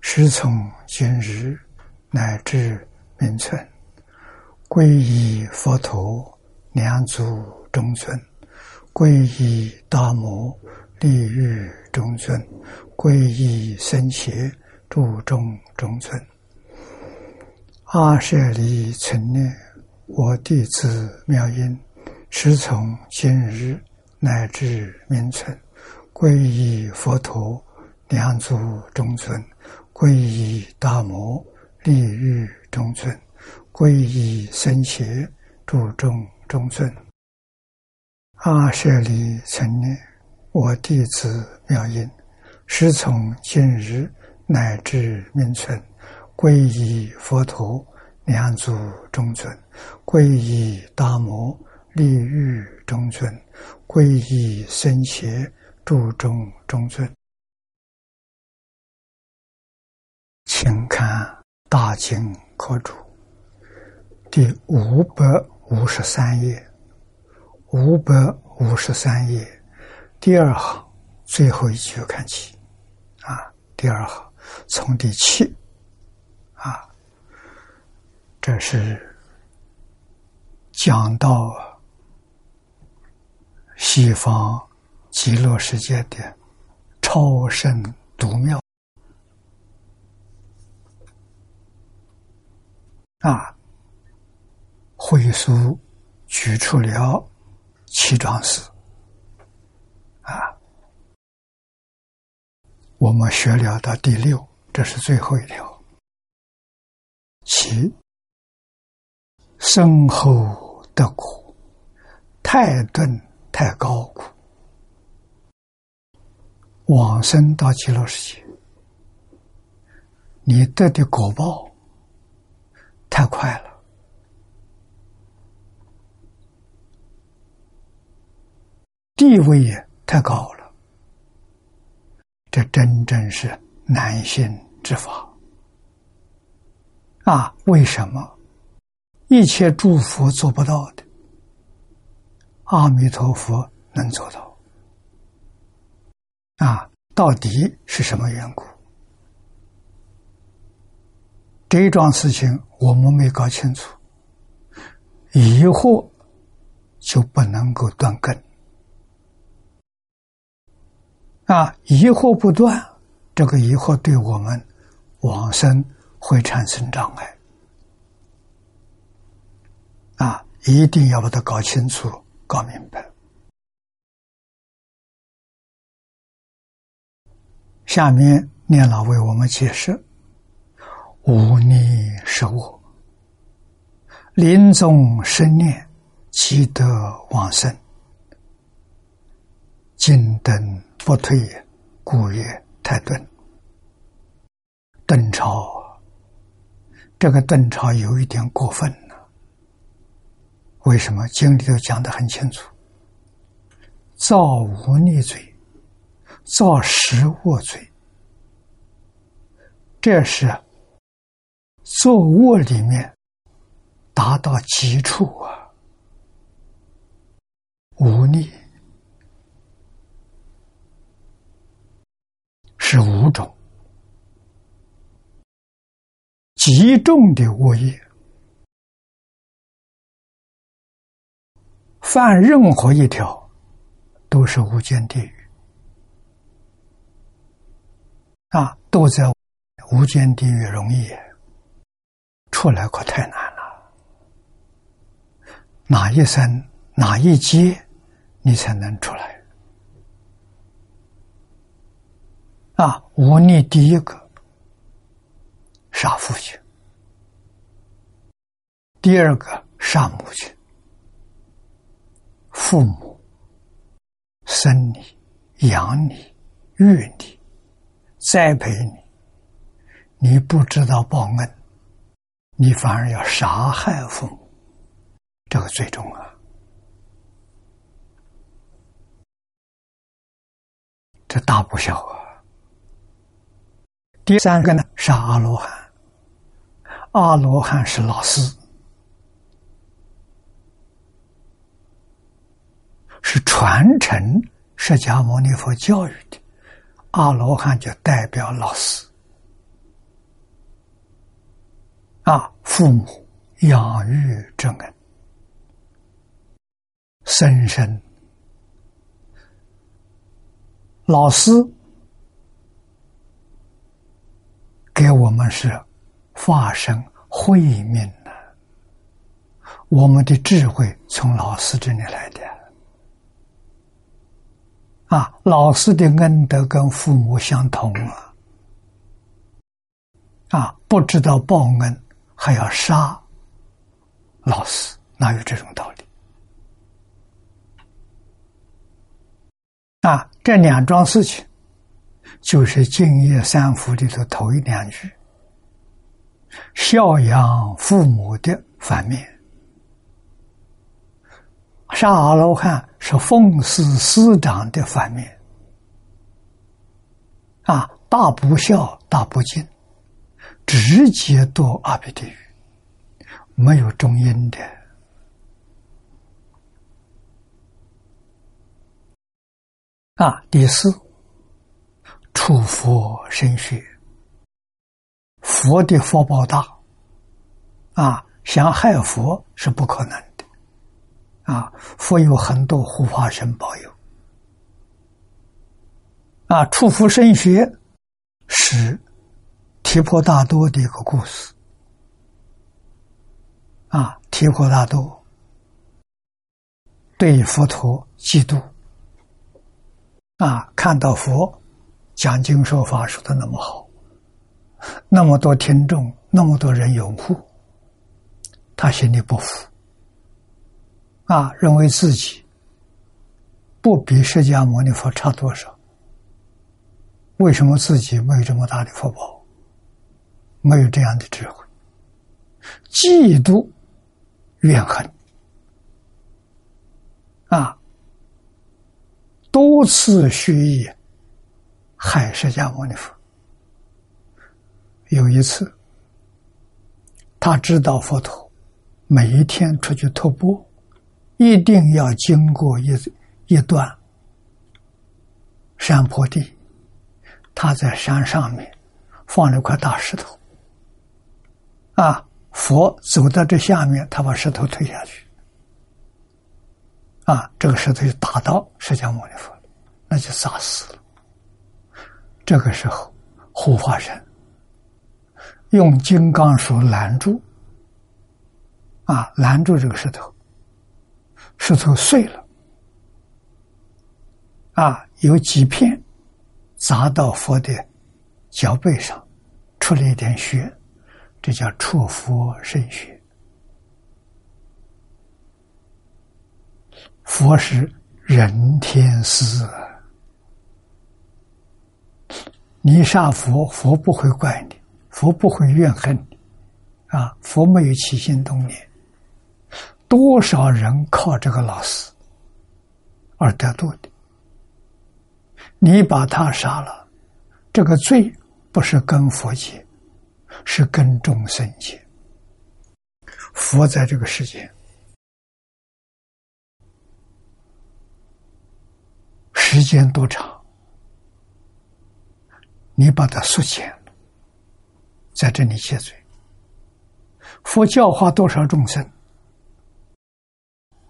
师从今日乃至明存，皈依佛陀，两足中尊；皈依大摩，利欲中尊；皈依僧伽，注中中尊。阿舍离存念，我弟子妙音，师从今日乃至明存，皈依佛陀，两足中尊。皈依大摩利欲中尊，皈依僧伽注中中尊。阿舍利成念，我弟子妙音，师从今日乃至明存，皈依佛陀两足中尊，皈依大摩利欲中尊，皈依僧伽注中中尊。请看《大经科注》第五百五十三页，五百五十三页。第二行最后一句看起，啊，第二行从第七，啊，这是讲到西方极乐世界的超胜独妙。啊，会书举出了七桩事，啊，我们学了到第六，这是最后一条。其身后的苦，太钝太高苦，往生到极乐世界，你得的果报。太快了，地位也太高了，这真正是难信之法啊！为什么一切诸佛做不到的，阿弥陀佛能做到？啊，到底是什么缘故？这一桩事情我们没搞清楚，疑惑就不能够断根啊！疑惑不断，这个疑惑对我们往生会产生障碍啊！一定要把它搞清楚、搞明白。下面念老为我们解释。无逆是我，临终生念，积德往生，金灯不退，故曰太钝。邓超，这个邓超有一点过分了。为什么？经里头讲的很清楚：造无逆罪，造十恶罪，这是。坐卧里面达到极处啊，无力是五种极重的恶业，犯任何一条都是无间地狱啊，都在无间地狱容易。出来可太难了，哪一生哪一劫，你才能出来？啊，忤逆第一个杀父亲，第二个杀母亲，父母生你、养你、育你、栽培你，你不知道报恩，你反而要杀害父母，这个最重啊！这大不小啊！第三个呢是阿罗汉，阿罗汉是老师，是传承释迦牟尼佛教育的。阿罗汉就代表老师啊，父母养育之恩，深深老师。给我们是化身慧命的，我们的智慧从老师这里来的啊！老师的恩德跟父母相同啊！啊，不知道报恩还要杀老师，哪有这种道理？啊，这两桩事情。就是《敬业三福》里头头一两句，孝养父母的反面；杀阿罗汉是奉事师长的反面。啊，大不孝，大不敬，直接堕阿鼻地狱，没有中阴的。啊，第四。出佛身血，佛的福报大，啊，想害佛是不可能的，啊，佛有很多护法神保佑，啊，出佛身血是提婆达多的一个故事，啊，提婆达多。对佛陀嫉妒，啊，看到佛。讲经说法说的那么好，那么多听众，那么多人拥护，他心里不服，啊，认为自己不比释迦牟尼佛差多少？为什么自己没有这么大的福报，没有这样的智慧？嫉妒、怨恨，啊，多次学艺。害释迦牟尼佛。有一次，他知道佛陀每一天出去徒步，一定要经过一一段山坡地。他在山上面放了块大石头，啊，佛走到这下面，他把石头推下去，啊，这个石头就打到释迦牟尼佛了，那就砸死了。这个时候，护法神用金刚手拦住，啊，拦住这个石头，石头碎了，啊，有几片砸到佛的脚背上，出了一点血，这叫触佛渗血。佛是人天师。你杀佛，佛不会怪你，佛不会怨恨你，啊，佛没有起心动念。多少人靠这个老师而得度的，你把他杀了，这个罪不是跟佛结，是跟众生结。佛在这个世界时间多长？你把它缩减了，在这里接罪。佛教化多少众生？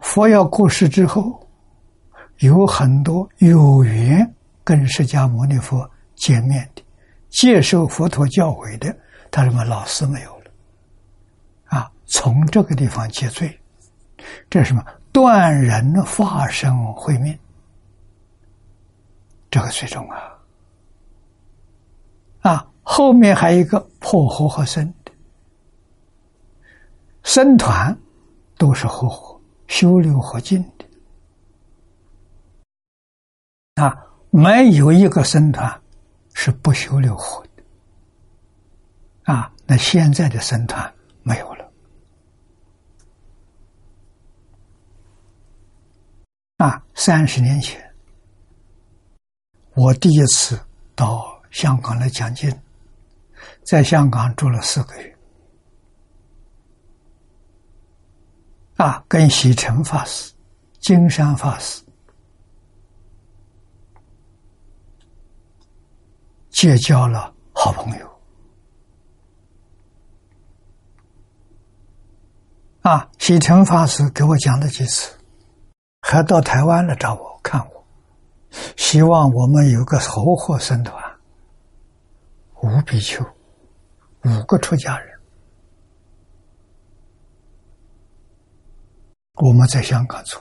佛要过世之后，有很多有缘跟释迦牟尼佛见面的，接受佛陀教诲的，他什么老师没有了？啊，从这个地方接罪，这是什么？断人化身慧命，这个最重啊！啊，后面还有一个破和合僧的僧团，都是合伙修六合敬的。啊，没有一个僧团是不修六合的。啊，那现在的僧团没有了。啊，三十年前，我第一次到香港来讲经，在香港住了四个月。啊，跟喜成法师、金山法师结交了好朋友。啊，喜成法师给我讲了几次，还到台湾来找我看我，希望我们有个合伙僧团，五比丘，五个出家人。我们在香港住，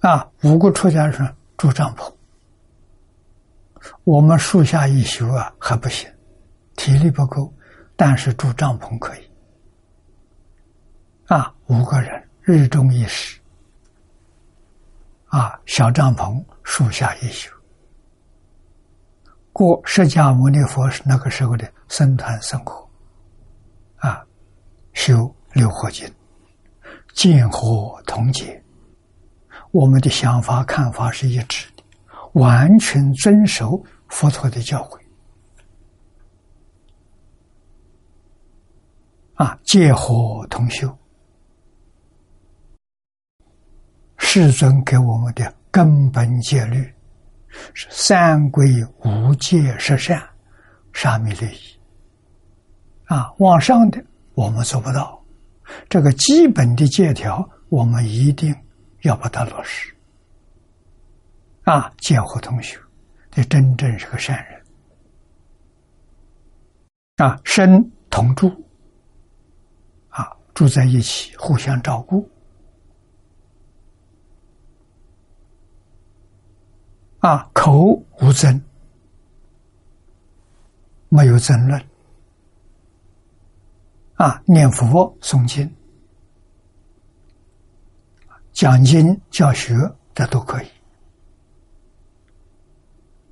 啊，五个出家人住帐篷，我们树下一宿啊还不行，体力不够，但是住帐篷可以，啊，五个人日中一时，啊，小帐篷树下一宿，过释迦牟尼佛那个时候的僧团生活，啊，修六合经。见和同解，我们的想法看法是一致的，完全遵守佛陀的教诲。啊，戒火同修，世尊给我们的根本戒律是三归无戒十善，沙弥利益。啊，往上的我们做不到。这个基本的借条，我们一定要把它落实。啊，见和同学，这真正是个善人。啊，生同住，啊，住在一起，互相照顾。啊，口无争，没有争论。啊，念佛、诵经、讲经教学，这都可以。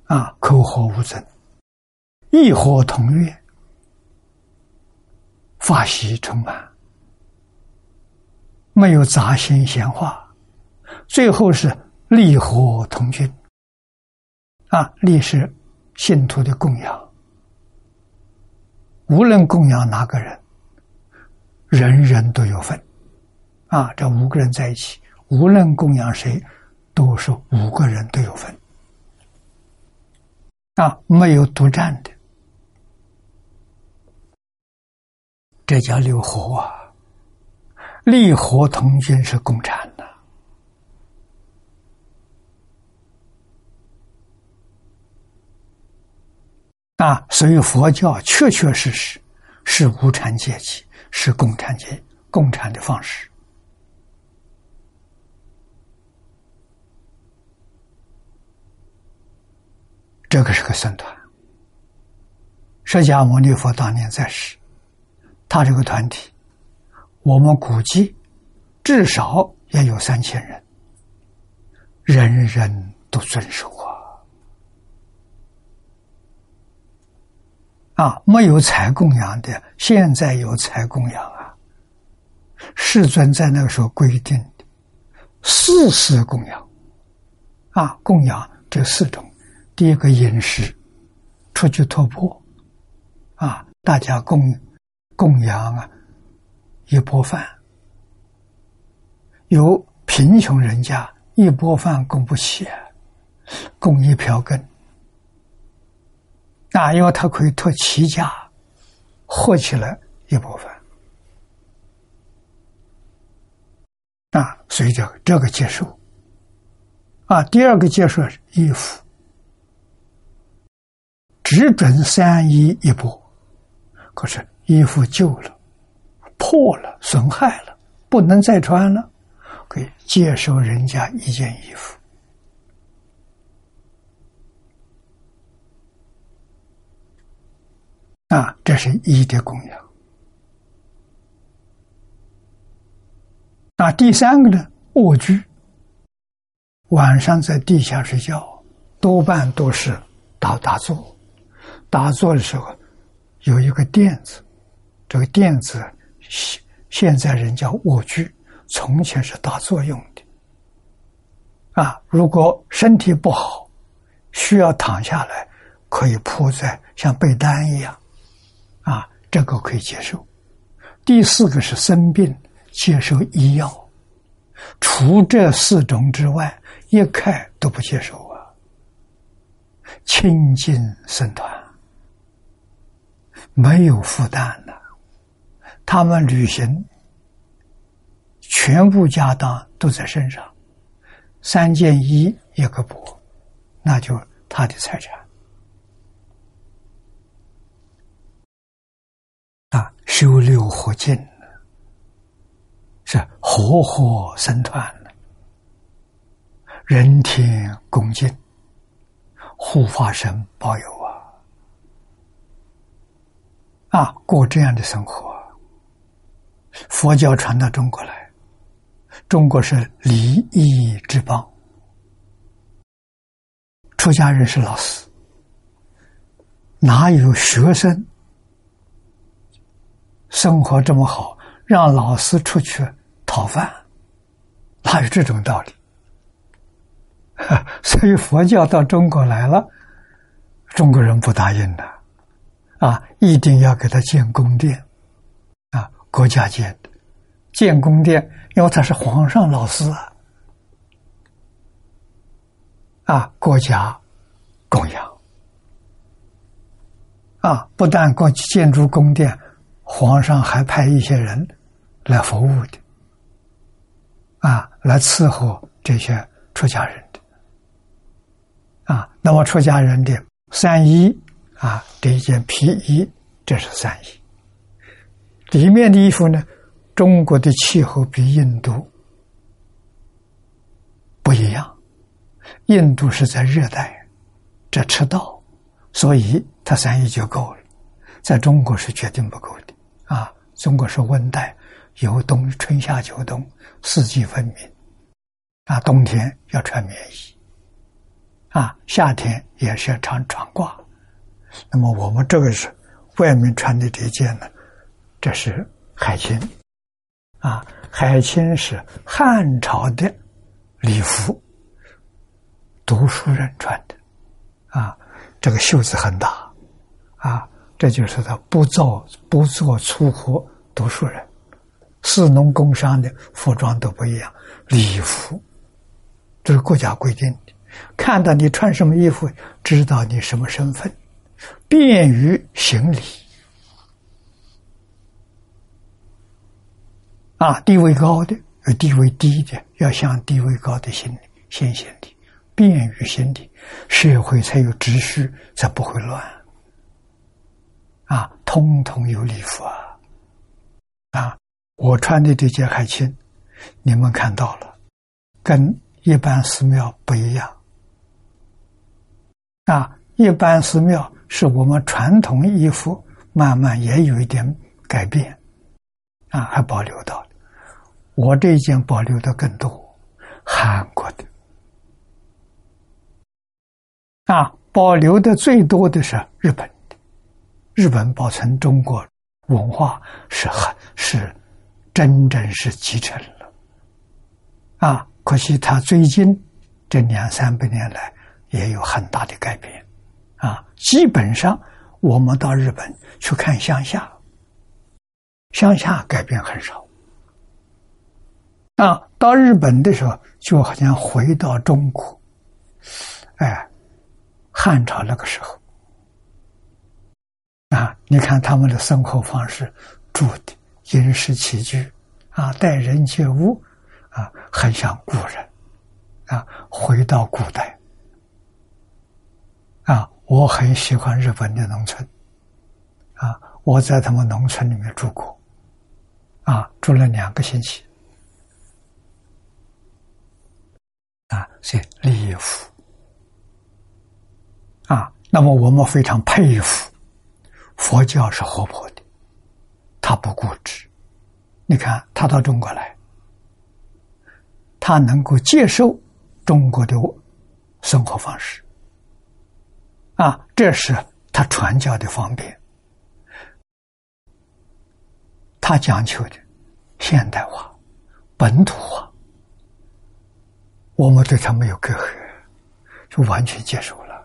啊，口和无争，意和同悦，法喜充满，没有杂心闲话。最后是利和同均。啊，利是信徒的供养，无论供养哪个人。人人都有份，啊，这五个人在一起，无论供养谁，都是五个人都有份，啊，没有独占的，这叫六合啊，利合同均是共产的，啊，所以佛教确确实实是无产阶级。是共产阶共产的方式，这个是个僧团。释迦牟尼佛当年在世，他这个团体，我们估计至少也有三千人，人人都遵守啊！没有财供养的，现在有财供养啊。世尊在那个时候规定的四事供养，啊，供养这四种：第一个饮食，出去托钵，啊，大家供供养啊，一钵饭。有贫穷人家一钵饭供不起，供一瓢羹。那，因为他可以托齐家合起来一部分啊，随着这个接受啊。第二个接受是衣服，只准三衣一钵，可是衣服旧了、破了、损害了，不能再穿了，可以接受人家一件衣服。啊，这是一的供养。那第三个呢？卧居，晚上在地下睡觉，多半都是打打坐。打坐的时候，有一个垫子，这个垫子现现在人叫卧具，从前是打坐用的。啊，如果身体不好，需要躺下来，可以铺在像被单一样，这个可以接受。第四个是生病接受医药，除这四种之外，一概都不接受啊。清净僧团没有负担的，他们旅行全部家当都在身上。三件衣一个钵，那就他的财产啊！修六合敬是活活生团。人天恭敬，护法神保佑啊！啊，过这样的生活，佛教传到中国来。中国是礼仪之邦，出家人是老师，哪有学生生活这么好，让老师出去讨饭？哪有这种道理？所以佛教到中国来了，中国人不答应的，啊，一定要给他建宫殿，啊，国家建的，建宫殿。因为他是皇上老师啊，啊，国家供养啊，不但过建筑宫殿，皇上还派一些人来服务的，啊，来伺候这些出家人的，啊，那么出家人的三衣啊，这一件皮衣，这是三衣，里面的衣服呢？中国的气候比印度不一样，印度是在热带，这赤道，所以它三衣就够了。在中国是绝对不够的啊！中国是温带，有冬春夏秋冬四季分明啊，冬天要穿棉衣啊，夏天也是要穿长褂。那么我们这个是外面穿的这件呢，这是海青。啊，海青是汉朝的礼服，读书人穿的，啊，这个袖子很大，啊，这就是他不做不做粗活读书人，士农工商的服装都不一样，礼服，这是国家规定的，看到你穿什么衣服，知道你什么身份，便于行礼。啊，地位高的和地位低的，要向地位高的行礼，先行礼，便于行礼，社会才有秩序，才不会乱。啊，通通有礼服啊！啊，我穿的这件海青，你们看到了，跟一般寺庙不一样。啊，一般寺庙是我们传统衣服，慢慢也有一点改变，啊，还保留到。我这一件保留的更多，韩国的啊，保留的最多的是日本，日本保存中国文化是很是真正是继承了啊，可惜他最近这两三百年来也有很大的改变啊，基本上我们到日本去看乡下，乡下改变很少。啊，到日本的时候，就好像回到中国，哎，汉朝那个时候，啊，你看他们的生活方式、住的饮食起居，啊，待人接物，啊，很像古人，啊，回到古代，啊，我很喜欢日本的农村，啊，我在他们农村里面住过，啊，住了两个星期。啊，是礼服啊。那么我们非常佩服佛教是活泼的，他不固执。你看他到中国来，他能够接受中国的生活方式啊，这是他传教的方便。他讲求的现代化、本土化，我们对他没有隔阂，就完全接受了。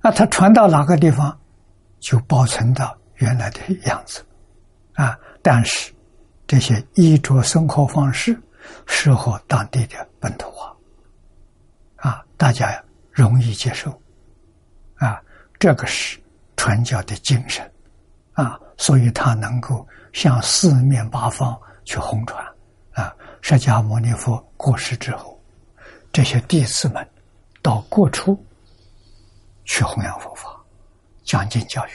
那他传到哪个地方，就保存到原来的样子，啊！但是这些衣着生活方式适合当地的本土化，啊，大家容易接受，啊，这个是传教的精神，啊，所以他能够向四面八方去红传，啊，释迦牟尼佛过世之后，这些弟子们到各处。去弘扬佛法，讲经教育。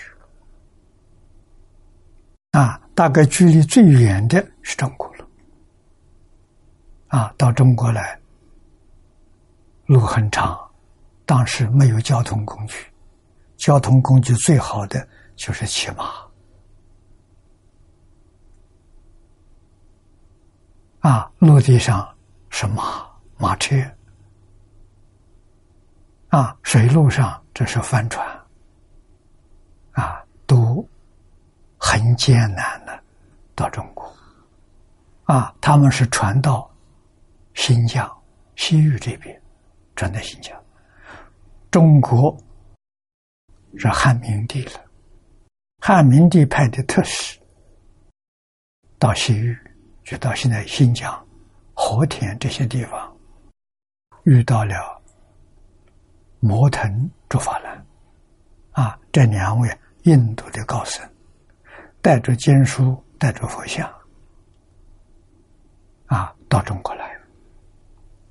啊，大概距离最远的是中国了。啊，到中国来，路很长，当时没有交通工具，交通工具最好的就是骑马。啊，陆地上是马马车。啊，水路上这是帆船，都很艰难的到中国，啊，他们是传到新疆、西域这边，传到新疆，中国是汉明帝了，汉明帝派的特使到西域，就到现在新疆、和田这些地方，遇到了。摩腾诸法兰，啊，这两位印度的高僧，带着经书，带着佛像，啊，到中国来。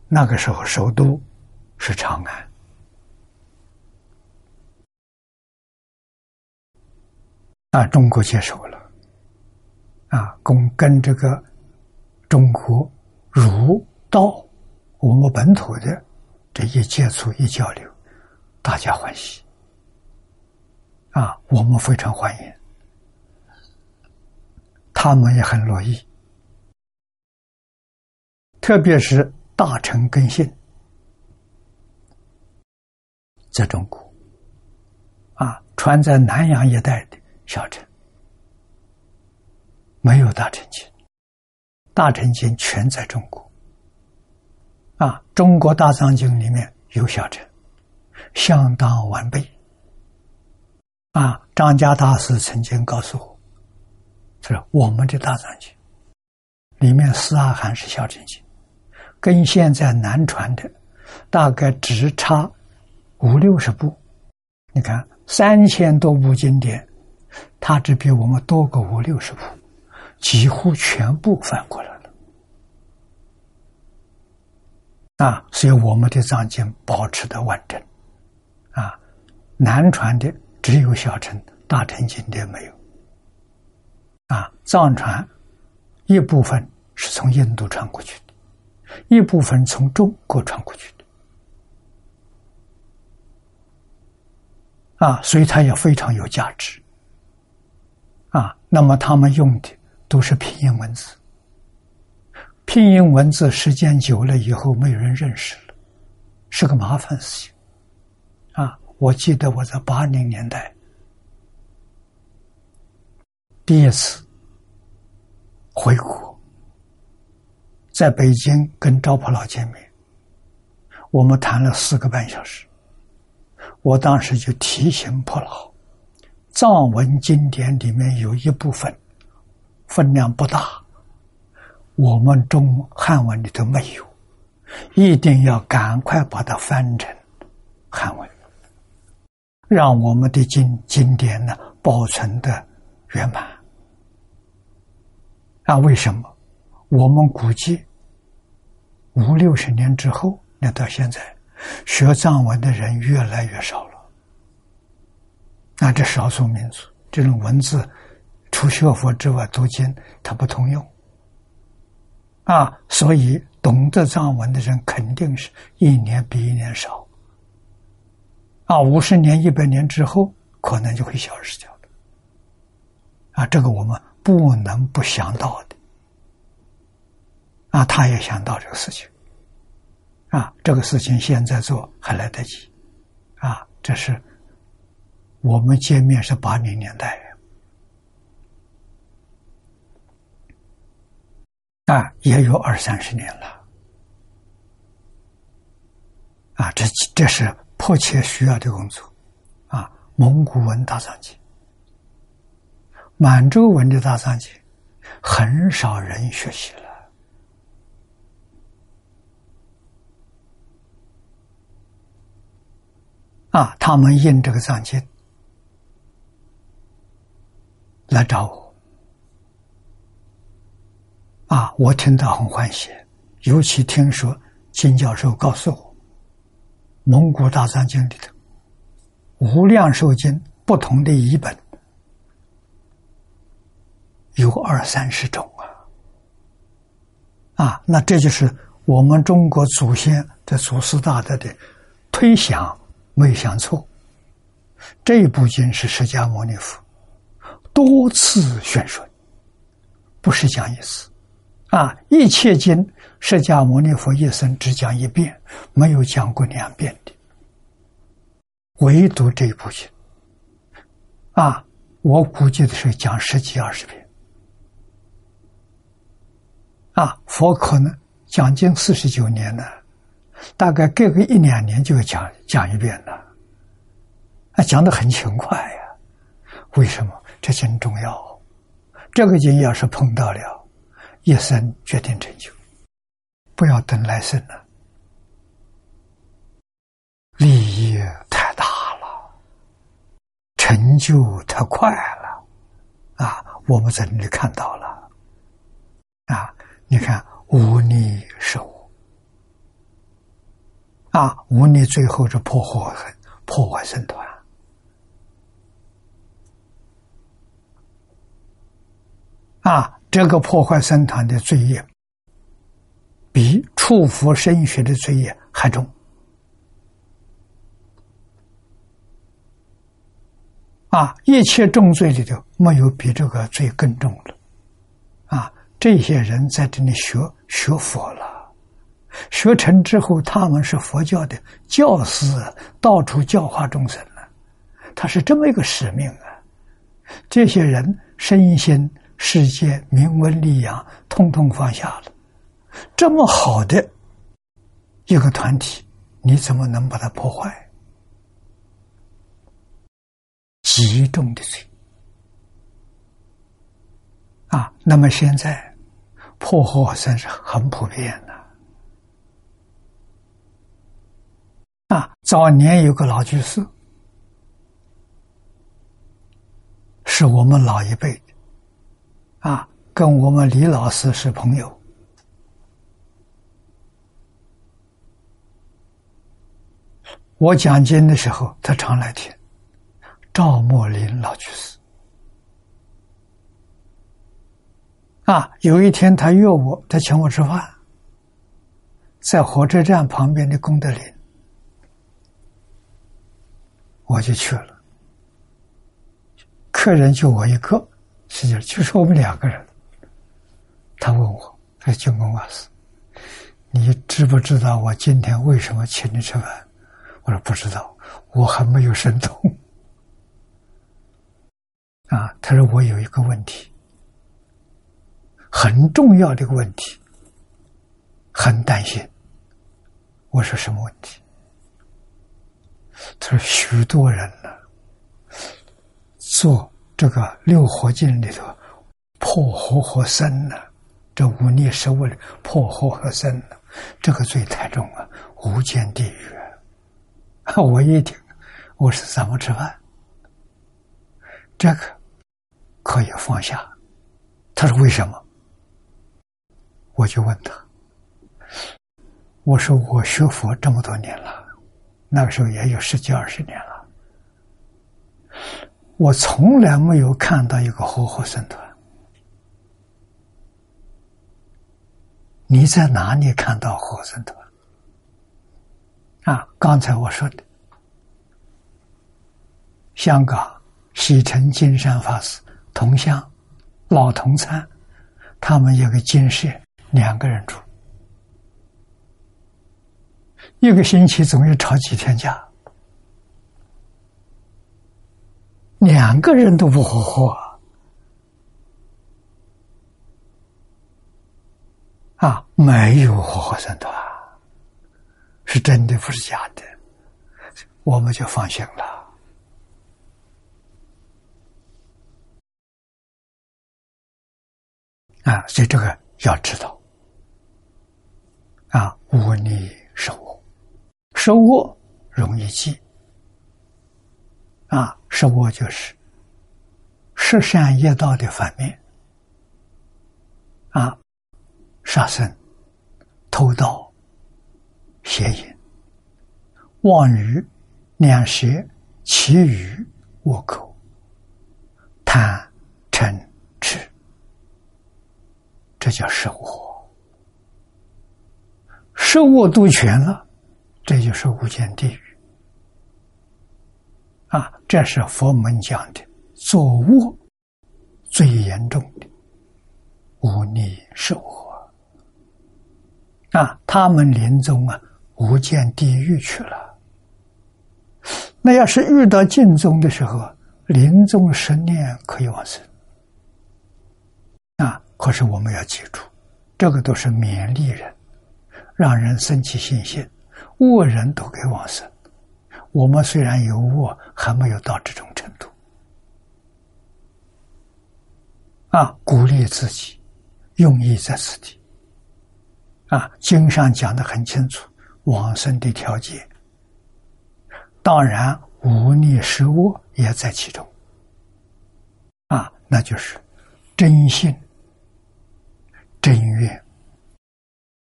那个时候首都是长安，啊，中国接受了，啊，跟跟这个中国儒道，我们本土的这一接触一交流。大家欢喜啊！我们非常欢迎，他们也很乐意。特别是大臣根信，在中国啊，传在南洋一带的小城，没有大臣经，大臣经全在中国啊。中国大藏经里面有小乘。相当完备啊！张家大师曾经告诉我，是我们的大藏经里面四阿含是小乘经，跟现在南传的大概只差五六十部。你看三千多部经典，它只比我们多个五六十部，几乎全部翻过来了啊！所以我们的藏经保持的完整。啊，南传的只有小乘，大乘经典没有。啊，藏传一部分是从印度传过去的，一部分从中国传过去的。啊，所以它也非常有价值。啊，那么他们用的都是拼音文字，拼音文字时间久了以后，没有人认识了，是个麻烦事情。啊我记得我在八零年代第一次回国，在北京跟赵普老见面，我们谈了四个半小时。我当时就提醒普老，藏文经典里面有一部分分量不大，我们中汉文里头没有，一定要赶快把它翻成汉文。让我们的经经典呢保存的圆满啊？为什么？我们估计五六十年之后，那到现在学藏文的人越来越少了。那这少数民族这种文字，除学佛之外读经它不通用啊，所以懂得藏文的人肯定是一年比一年少。啊，五十年、一百年之后，可能就会消失掉的。啊，这个我们不能不想到的。啊，他也想到这个事情。啊，这个事情现在做还来得及。啊，这是我们见面是八零年代。啊，也有二三十年了，啊，这这是迫切需要的工作，啊，蒙古文大藏经、满洲文的大藏经，很少人学习了，啊，他们印这个藏经来找我。啊，我听到很欢喜，尤其听说金教授告诉我，《蒙古大藏经》里头无量寿经不同的译本有二三十种啊！啊，那这就是我们中国祖先的祖师大德的推想没想错，这部经是释迦牟尼佛多次宣说，不是讲意思。啊！一切经，释迦牟尼佛一生只讲一遍，没有讲过两遍的，唯独这一部经。啊，我估计的是讲十几二十遍。啊，佛可能讲经四十九年了，大概隔个一两年就要讲讲一遍了。啊，讲的很勤快呀。为什么？这经重要。这个经要是碰到了。一生决定成就，不要等来生了，利益太大了，成就太快了，啊！我们在那里看到了，啊！你看无逆受，啊！无逆最后是破坏破坏僧团，啊！这个破坏僧团的罪业，比触佛身学的罪业还重啊！一切重罪里头，没有比这个罪更重的啊！这些人在这里学学佛了，学成之后，他们是佛教的教师，到处教化众生了。他是这么一个使命啊！这些人身心。世界名闻利养，通通放下了。这么好的一个团体，你怎么能把它破坏？极重的罪啊！那么现在破坏算是很普遍的啊。早年有个老居士，是我们老一辈的。啊，跟我们李老师是朋友。我讲经的时候，他常来听。赵默林老居士，啊，有一天他约我，他请我吃饭，在火车站旁边的功德林，我就去了。客人就我一个。实际上就是我们两个人。他问我：“哎，金公法师，你知不知道我今天为什么请你吃饭？”我说：“不知道，我还没有神通。”啊，他说：“我有一个问题，很重要的一个问题，很担心。”我说：“什么问题？”他说：“许多人呢，做。”这个六合经里头破活和生呢，这五逆十恶里破活和生呢，这个罪太重了，无间地狱。我一听，我是怎么吃饭？这个可以放下。他说为什么？我就问他，我说我学佛这么多年了，那个时候也有十几二十年了。我从来没有看到一个活活僧团。你在哪里看到活僧团？啊，刚才我说的，香港西城金山法师同乡老同参，他们有个金舍两个人住，一个星期总要吵几天架。两个人都不活活啊，没有活活生团，是真的，不是假的，我们就放心了。啊，所以这个要知道，啊，无逆受恶，受恶容易记，啊，受恶就是十善业道的反面，啊。杀生、偷盗、邪淫、妄语、两舌、绮语、恶口、贪、嗔、痴，这叫十恶。十恶都全了，这就是无间地狱。啊，这是佛门讲的作恶最严重的无逆受恶。啊，他们临终啊，无间地狱去了。那要是遇到尽宗的时候，临终十年可以往生。啊，可是我们要记住，这个都是勉励人，让人生起信心，恶人都可以往生。我们虽然有恶，还没有到这种程度。啊，鼓励自己，用意在此地。啊，经上讲的很清楚，往生的条件，当然无逆失恶也在其中。啊，那就是真心、真愿，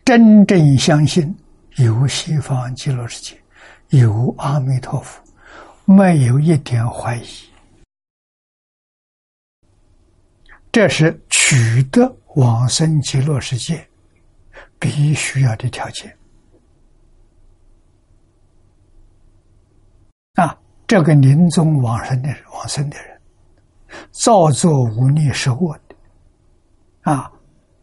真正相信有西方极乐世界，有阿弥陀佛，没有一点怀疑，这是取得往生极乐世界。必须要的条件啊！这个临终往生的往生的人，造作无逆受恶的啊！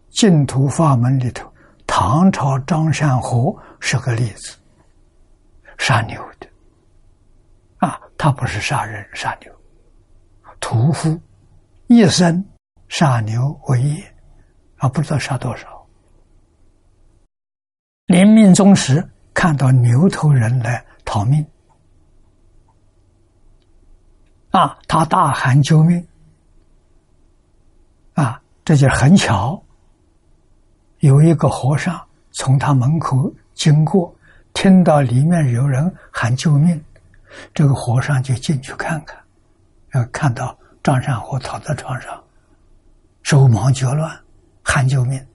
净土法门里头，唐朝张善和是个例子，杀牛的啊，他不是杀人杀牛，屠夫一生杀牛为业啊，不知道杀多少。临命终时，看到牛头人来讨命，啊，他大喊救命，啊，这就很巧，有一个和尚从他门口经过，听到里面有人喊救命，这个和尚就进去看看，呃，看到张善和躺在床上，手忙脚乱，喊救命。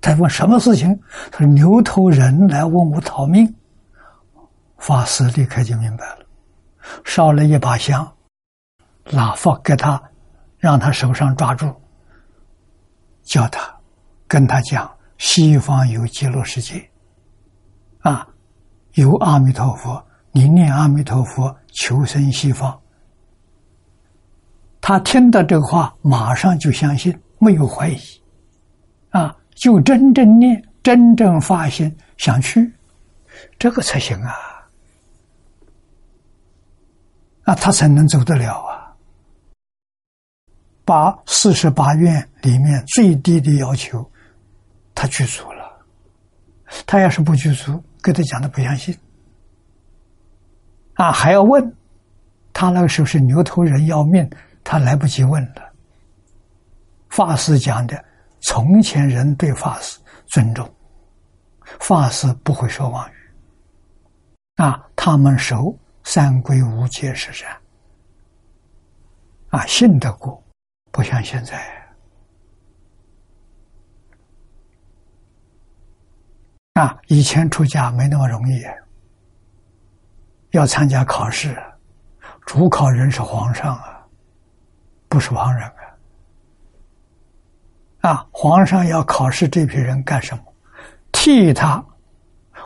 他问什么事情？他说：“牛头人来问我讨命。”法师立刻就明白了，烧了一把香，拿佛给他，让他手上抓住，叫他跟他讲：西方有极乐世界，啊，有阿弥陀佛，你念阿弥陀佛，求生西方。他听到这个话，马上就相信，没有怀疑，啊。就真正念，真正发心想去，这个才行啊！啊，他才能走得了啊！把四十八愿里面最低的要求，他具足了。他要是不具足，跟他讲的不相信，啊，还要问。他那个时候是牛头人要命，他来不及问了。法师讲的。从前人对法师尊重，法师不会说妄语，啊，他们守三规五戒十善，啊，信得过，不像现在，啊，以前出家没那么容易，要参加考试，主考人是皇上啊，不是旁人。啊，皇上要考试这批人干什么？替他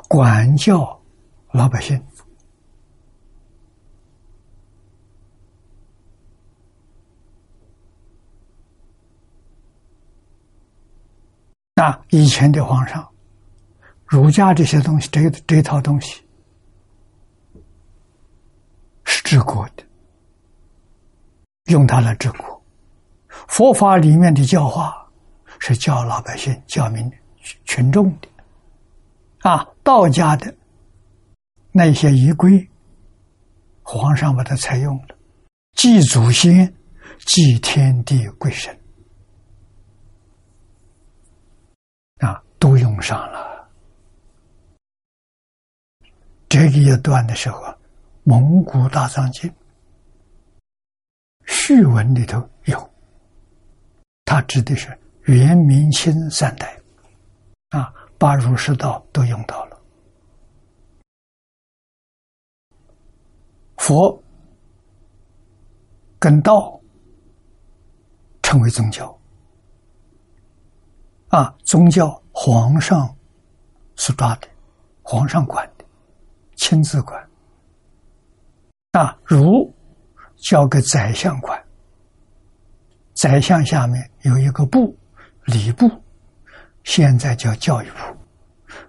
管教老百姓。那以前的皇上，儒家这些东西，这这套东西是治国的，用它来治国。佛法里面的教化。是教老百姓、教民群众的，啊，道家的那些仪规，皇上把它采用了，祭祖先，祭天地鬼神，啊，都用上了。这个一段的时候，蒙古大藏经序文里头有，它指的是。元、明、清三代，啊，把儒释道都用到了。佛跟道成为宗教，啊，宗教皇上是抓的，皇上管的，亲自管。啊，儒交给宰相管，宰相下面有一个部。礼部现在叫教育部，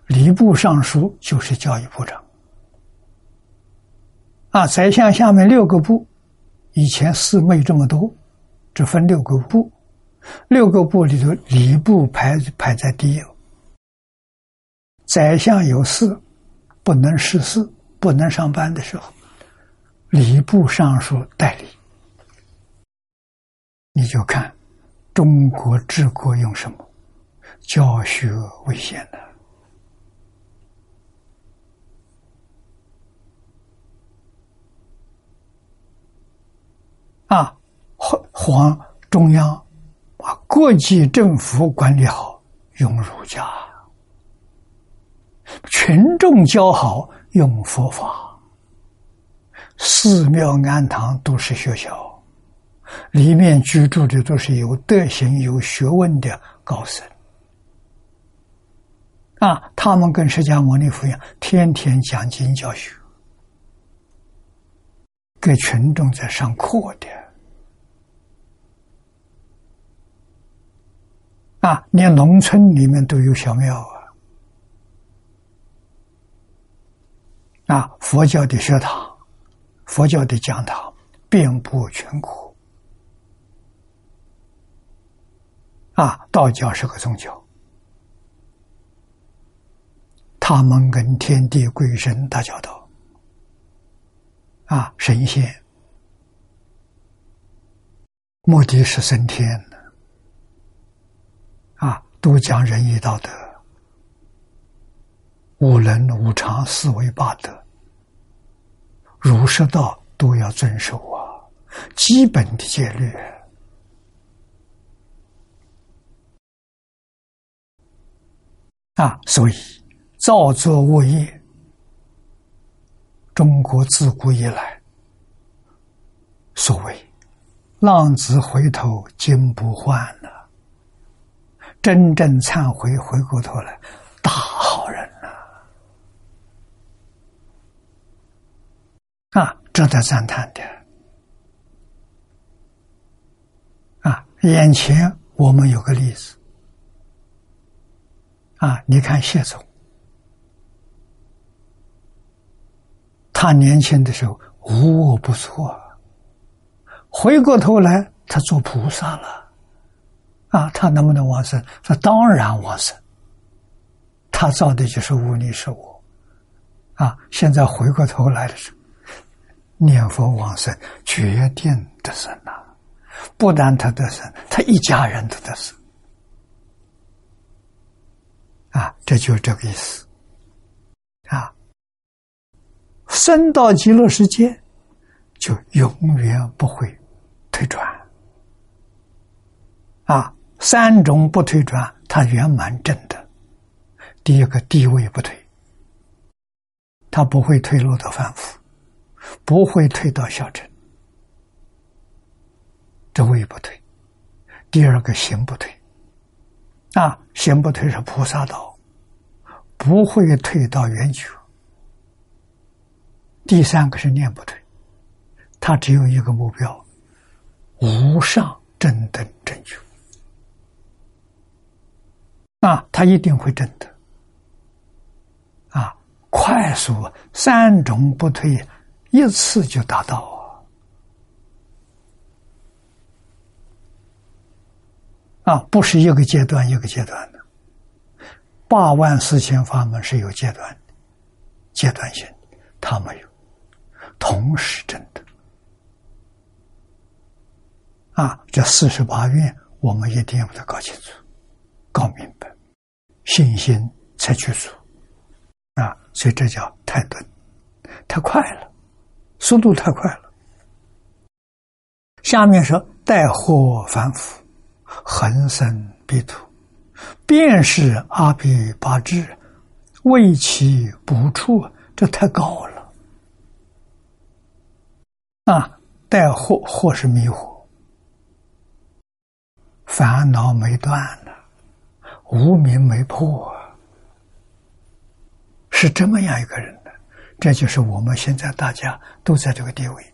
礼部尚书就是教育部长。啊，宰相下面六个部，以前四没这么多，只分六个部，六个部里头礼部排排在第一。宰相有事不能事事，不能上班的时候，礼部尚书代理，你就看。中国治国用什么？教学为先的啊！皇皇中央把国际政府管理好，用儒家；群众教好，用佛法。寺庙庵堂都是学校。里面居住的都是有德行、有学问的高僧啊！他们跟释迦牟尼佛一样，天天讲经教学，给群众在上课的啊！连农村里面都有小庙啊！啊，佛教的学堂、佛教的讲堂遍布全国。啊，道教是个宗教，他们跟天地鬼神打交道，啊，神仙，目的是升天，啊，都讲仁义道德、五伦五常、四维八德、儒释道都要遵守啊，基本的戒律。啊，所以造作恶业，中国自古以来，所谓“浪子回头金不换”了，真正忏悔回过头来，大好人了，啊，值得赞叹的。啊，眼前我们有个例子。啊！你看谢总，他年轻的时候无恶不作，回过头来他做菩萨了，啊，他能不能往生？他当然往生。他造的就是无你是我，啊！现在回过头来的时候，念佛往生，决定得生呐！不但他得生，他一家人都得生。啊，这就是这个意思。啊，生到极乐世界，就永远不会退转。啊，三种不退转，他圆满正的。第一个地位不退，他不会退落到凡夫，不会退到小乘，这位不退。第二个行不退。啊，行不退是菩萨道，不会退到圆觉。第三个是念不退，他只有一个目标：无上正等正觉。啊，他一定会正的。啊，快速三种不退，一次就达到。啊，啊不是一个阶段一个阶段的，八万四千法门是有阶段的，阶段性，他没有，同时真的。啊，这四十八愿，我们一定要把它搞清楚、搞明白，信心才去做。啊，所以这叫太钝，太快了，速度太快了。下面说带祸反腐，恒生必土，便是阿鼻八智，为其不处，这太高了。啊，带惑惑是迷惑。烦恼没断呢，无名没破，是这么样一个人，这就是我们现在大家都在这个地位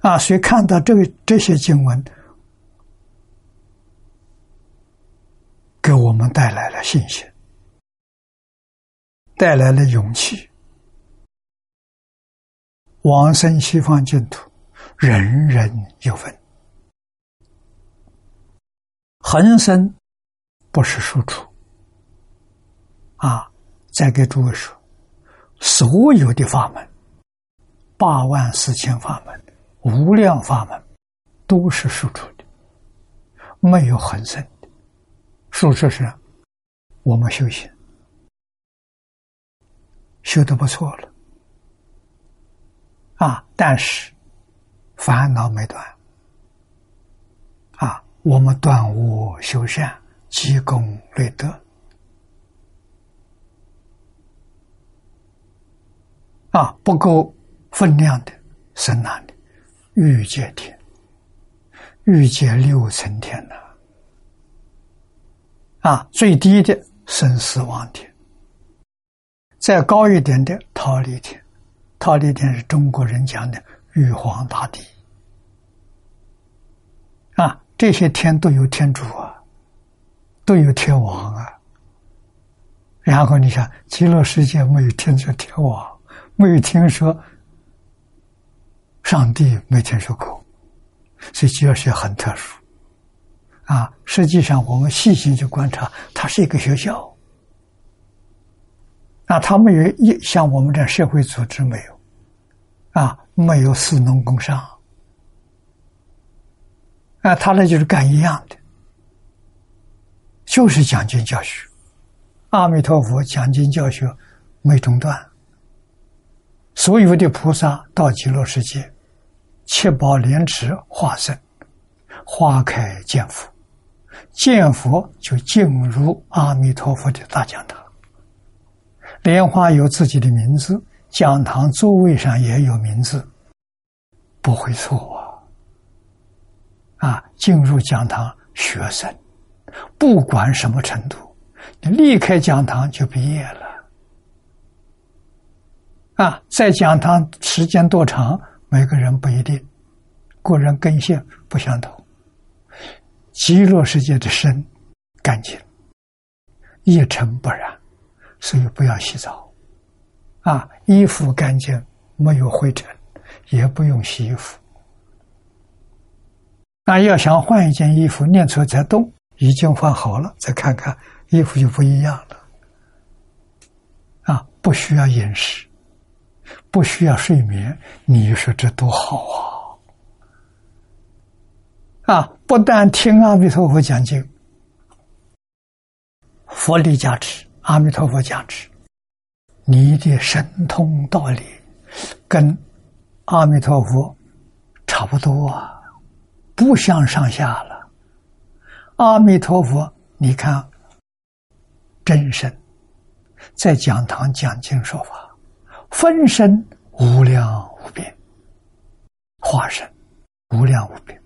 啊。所以看到这个这些经文，给我们带来了信心，带来了勇气，往生西方净土，人人有份。恒生不是输出啊！再给诸位说，所有的法门，八万四千法门，无量法门，都是输出的，没有恒生的。输出是我们修行修的不错了啊，但是烦恼没断。啊我们断恶修善，积功累德啊，不够分量的生哪里？欲界天，欲界六层天呐！啊，最低的生死亡天，再高一点的桃李天，桃李天是中国人讲的玉皇大帝啊。这些天都有天主啊，都有天王啊。然后你想，极乐世界没有天主天王，没有听说上帝，没听说过，所以教学很特殊啊。实际上，我们细心去观察，它是一个学校啊，他没有一像我们这社会组织没有啊，没有士农工商。啊，他那就是干一样的，就是讲经教学。阿弥陀佛讲经教学没中断。所有的菩萨到极乐世界，七宝莲池化身，花开见佛，见佛就进入阿弥陀佛的大讲堂。莲花有自己的名字，讲堂座位上也有名字，不会错。啊，进入讲堂，学生不管什么程度，你离开讲堂就毕业了。啊，在讲堂时间多长，每个人不一定，个人根性不相同。极乐世界的身干净，一尘不染，所以不要洗澡。啊，衣服干净，没有灰尘，也不用洗衣服。那要想换一件衣服，念出再动，已经换好了，再看看衣服就不一样了。啊，不需要饮食，不需要睡眠，你说这多好啊！啊，不但听阿弥陀佛讲经，佛力加持，阿弥陀佛加持，你的神通道理跟阿弥陀佛差不多啊。不相上下了。阿弥陀佛，你看，真身在讲堂讲经说法，分身无量无边，化身无量无边，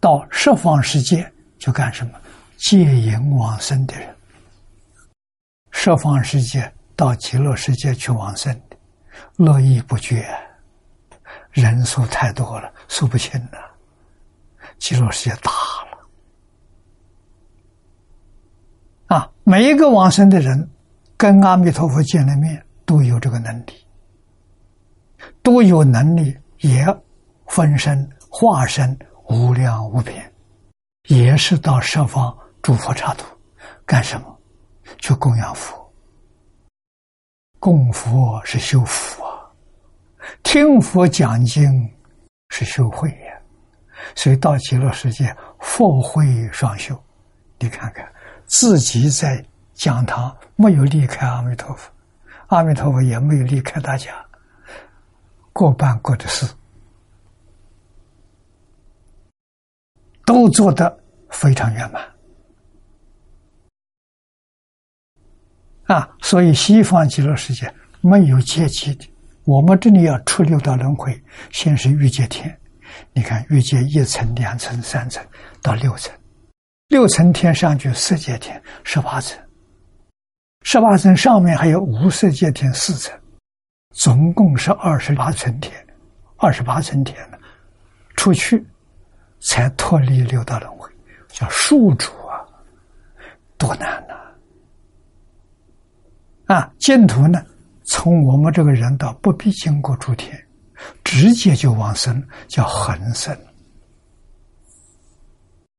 到十方世界就干什么？戒淫往生的人，十方世界到极乐世界去往生的，络绎不绝，人数太多了，数不清了。极乐世界大了啊！每一个往生的人，跟阿弥陀佛见了面，都有这个能力，都有能力，也分身化身无量无边，也是到十方诸佛刹土干什么？去供养佛。供佛是修福啊，听佛讲经是修慧呀。所以到极乐世界，佛慧双修。你看看，自己在讲堂没有离开阿弥陀佛，阿弥陀佛也没有离开大家，各办各的事，都做得非常圆满啊！所以西方极乐世界没有阶级的，我们这里要出六道轮回，先是欲界天，你看欲界一层、两层、三层到六层。六层天上去色界天十八层，十八层上面还有无色界天四层，总共是二十八层天，二十八层天呢，出去才脱离六道轮回，叫宿主啊，多难呐！啊，净土呢，从我们这个人道不必经过诸天，直接就往生，叫恒生。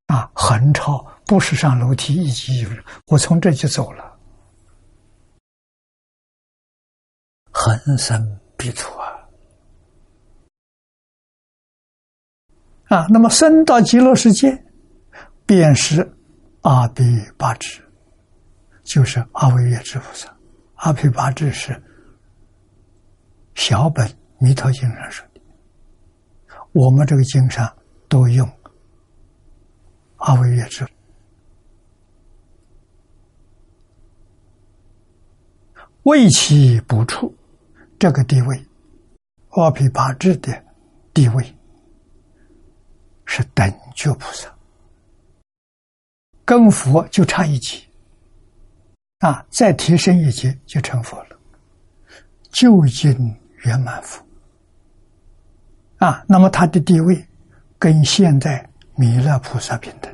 啊，横超不是上楼梯一级一级，我从这就走了。恒生必土啊！啊，那么生到极乐世界，便是阿毗八智，就是阿惟越之菩萨。阿毗八智是小本弥陀经上说的，我们这个经上都用。阿惟越之，为其不处，这个地位，阿毗八智的地位是等觉菩萨，跟佛就差一级，啊，再提升一级就成佛了，究竟圆满佛，啊，那么他的地位跟现在。弥勒菩萨平等，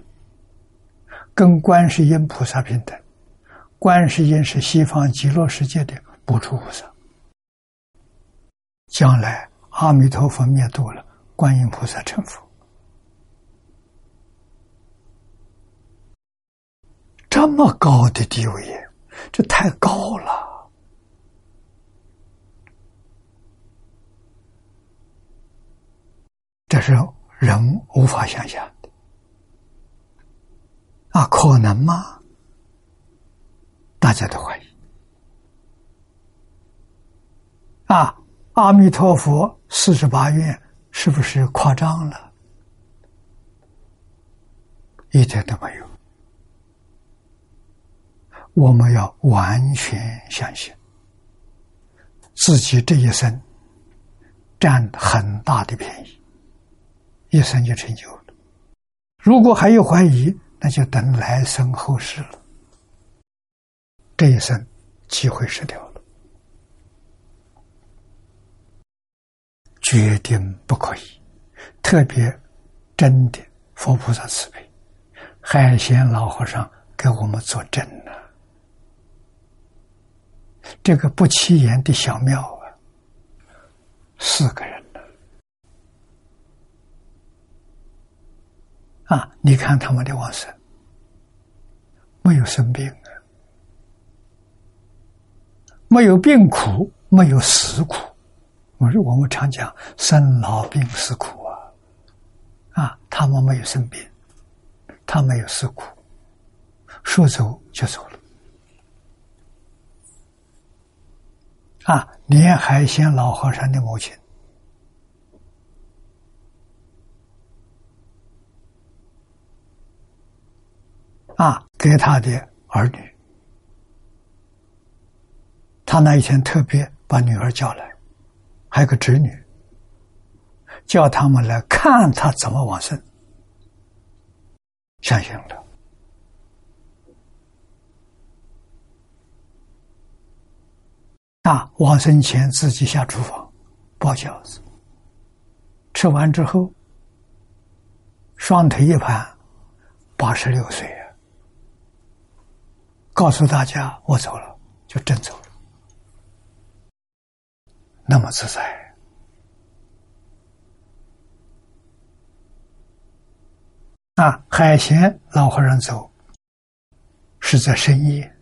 跟观世音菩萨平等。观世音是西方极乐世界的不处菩萨。将来阿弥陀佛灭度了，观音菩萨成佛。这么高的地位，这太高了，这是人无法想象的。啊，可能吗？大家都怀疑。啊，阿弥陀佛四十八愿是不是夸张了？一点都没有。我们要完全相信，自己这一生占很大的便宜，一生就成就了。如果还有怀疑，那就等来生后世了，这一生机会失掉了，决定不可以。特别真的佛菩萨慈悲，海贤老和尚给我们作证了。这个不起眼的小庙啊，四个人了啊！你看他们的往生。没有生病啊，没有病苦，没有死苦。我说我们常讲生老病死苦啊，啊，他们没有生病，他没有死苦，说走就走了。啊，连海鲜老和尚的母亲。啊，给他的儿女，他那一天特别把女儿叫来，还有个侄女，叫他们来看他怎么往生，相信了。啊，往生前自己下厨房包饺子，吃完之后，双腿一盘，八十六岁。告诉大家，我走了，就真走了，那么自在。啊，海贤老和尚走，是在深夜，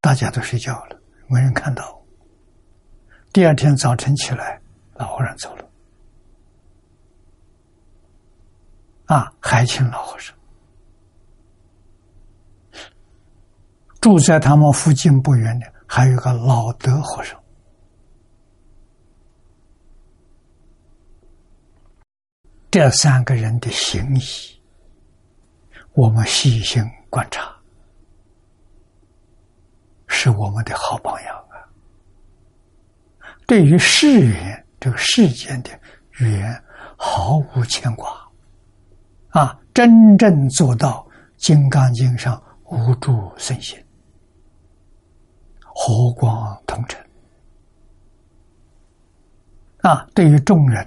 大家都睡觉了，没人看到。第二天早晨起来，老和尚走了。啊，海清老和尚住在他们附近不远的，还有个老德和尚。这三个人的行仪，我们细心观察，是我们的好榜样啊！对于世缘这个世间的缘，毫无牵挂。啊，真正做到《金刚经》上无住生心，和光同尘。啊，对于众人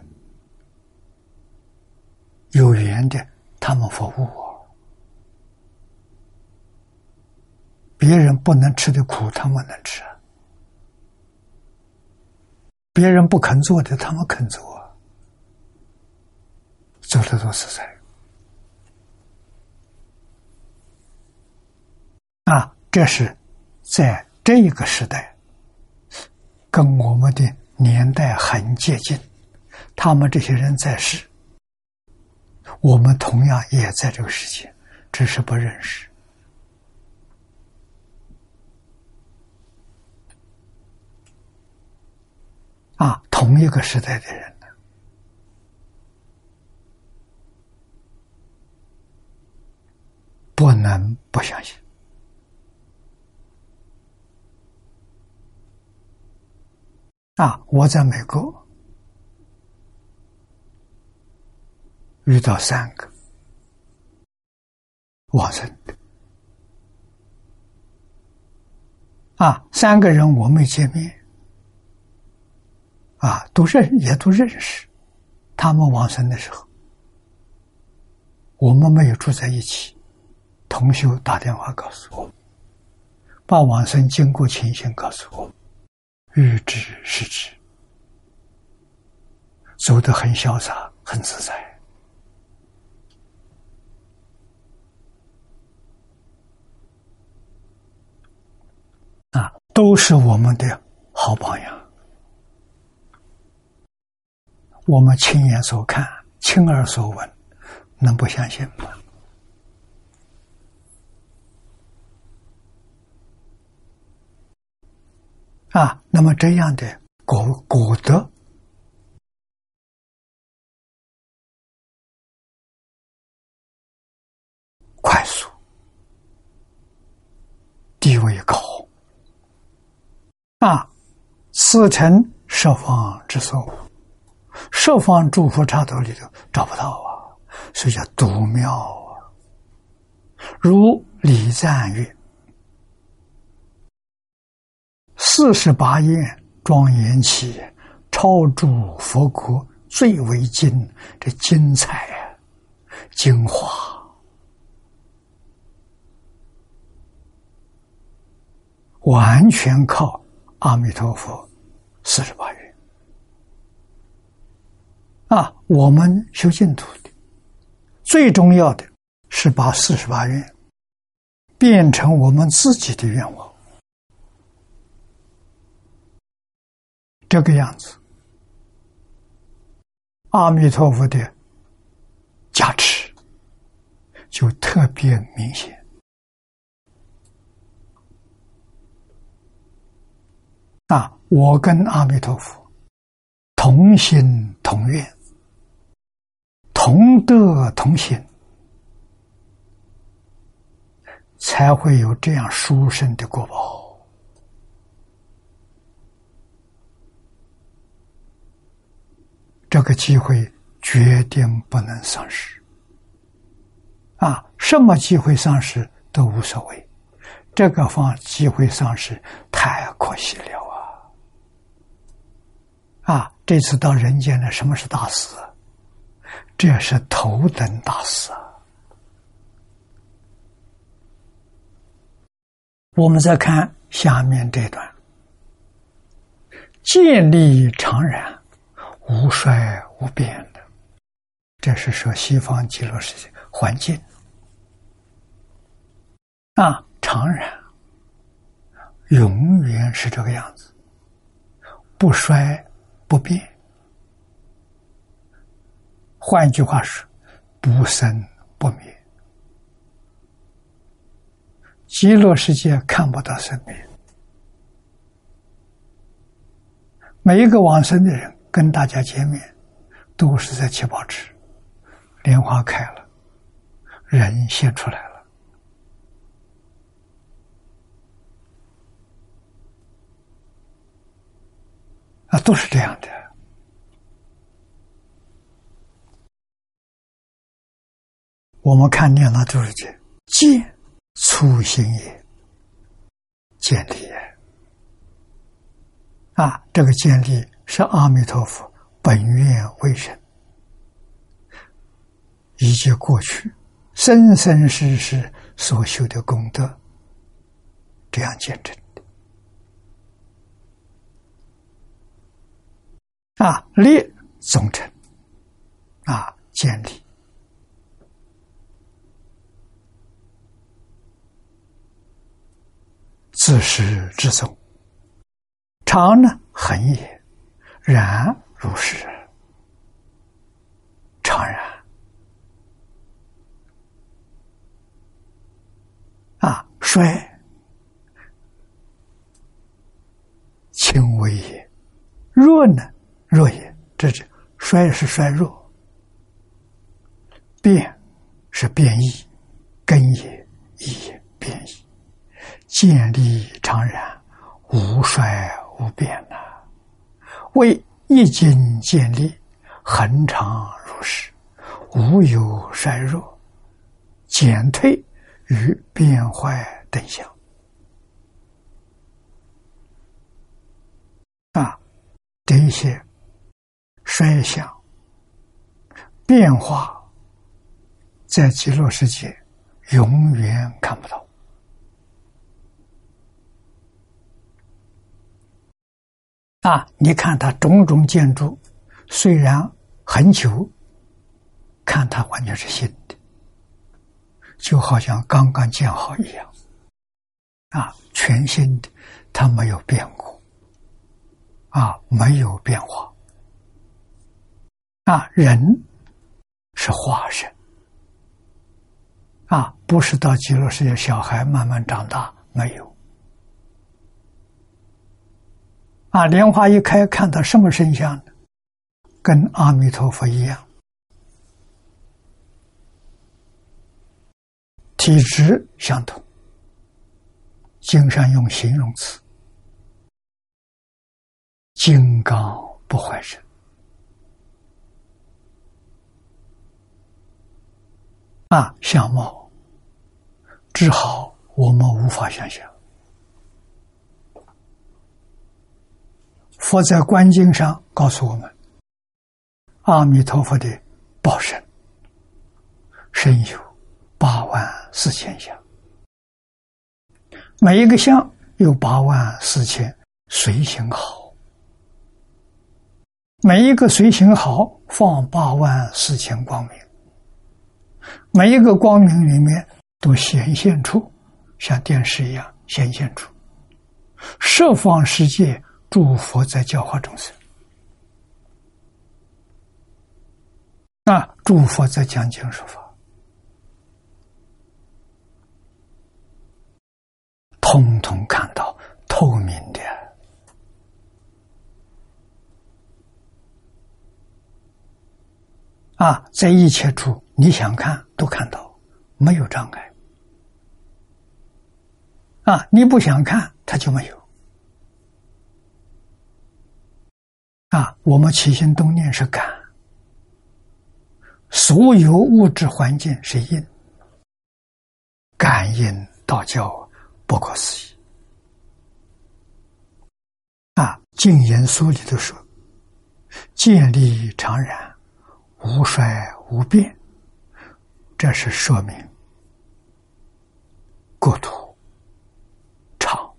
有缘的，他们服务我；别人不能吃的苦，他们能吃；别人不肯做的，他们肯做，做的多实在。啊，这是在这个时代，跟我们的年代很接近。他们这些人在世，我们同样也在这个世界，只是不认识。啊，同一个时代的人呢，不能不相信。啊！我在美国遇到三个往生的啊，三个人我没见面啊，都认也都认识。他们往生的时候，我们没有住在一起。同修打电话告诉我，把往生经过情形告诉我。欲知是知，走得很潇洒，很自在，啊，都是我们的好榜样。我们亲眼所看，亲耳所闻，能不相信吗？啊，那么这样的果果德快速，地位高啊！四成十方之所，十方诸佛刹土里头找不到啊，所以叫独妙啊。如礼赞曰。四十八愿庄严起，超诸佛国最为精，这精彩啊，精华，完全靠阿弥陀佛四十八愿啊！我们修净土的最重要的是把四十八愿变成我们自己的愿望。这个样子，阿弥陀佛的加持就特别明显。啊，我跟阿弥陀佛同心同愿，同德同心，才会有这样殊胜的果报。这个机会决定不能丧失，啊，什么机会丧失都无所谓，这个方机会丧失太可惜了啊！这次到人间了，什么是大事？这是头等大事啊！我们再看下面这段，建立常然。无衰无变的，这是说西方极乐世界环境啊，常然永远是这个样子，不衰不变。换句话说，不生不灭。极乐世界看不到生命。每一个往生的人跟大家见面，都是在七宝池，莲花开了，人现出来了，都是这样的。我们看念了就是这见初心也，建立也。啊，这个建立是阿弥陀佛本愿为神，以及过去生生世世所修的功德，这样见证啊，立宗成，啊，建立，自始至终。常呢，恒也；然如是，常然。啊，衰，轻微也；弱呢，弱也。这是衰是衰弱，变是变异，根也也变异，建立常然，无衰。无变呐，为一经建立，恒常如是，无有衰弱、减退与变坏等相。啊，这一些衰相、变化，在极乐世界永远看不到。啊！你看它种种建筑，虽然很久，看它完全是新的，就好像刚刚建好一样。啊，全新的，它没有变过，啊，没有变化。啊，人是化身，啊，不是到极乐世界小孩慢慢长大，没有。啊，莲花一开，看到什么身相呢？跟阿弥陀佛一样，体质相同。经常用形容词：金刚不坏身。啊，相貌之好，我们无法想象。佛在观经上告诉我们：阿弥陀佛的报身身有八万四千相，每一个相有八万四千随行好，每一个随行好放八万四千光明，每一个光明里面都显现出像电视一样显现出十方世界。诸佛在教化众生，那诸佛在讲经说法，通通看到透明的啊，在一切处你想看都看到，没有障碍啊，你不想看它就没有。啊，我们起心动念是感，所有物质环境是因，感应道教不可思议。啊，净言书里头说，建立常然，无衰无变，这是说明国土。长，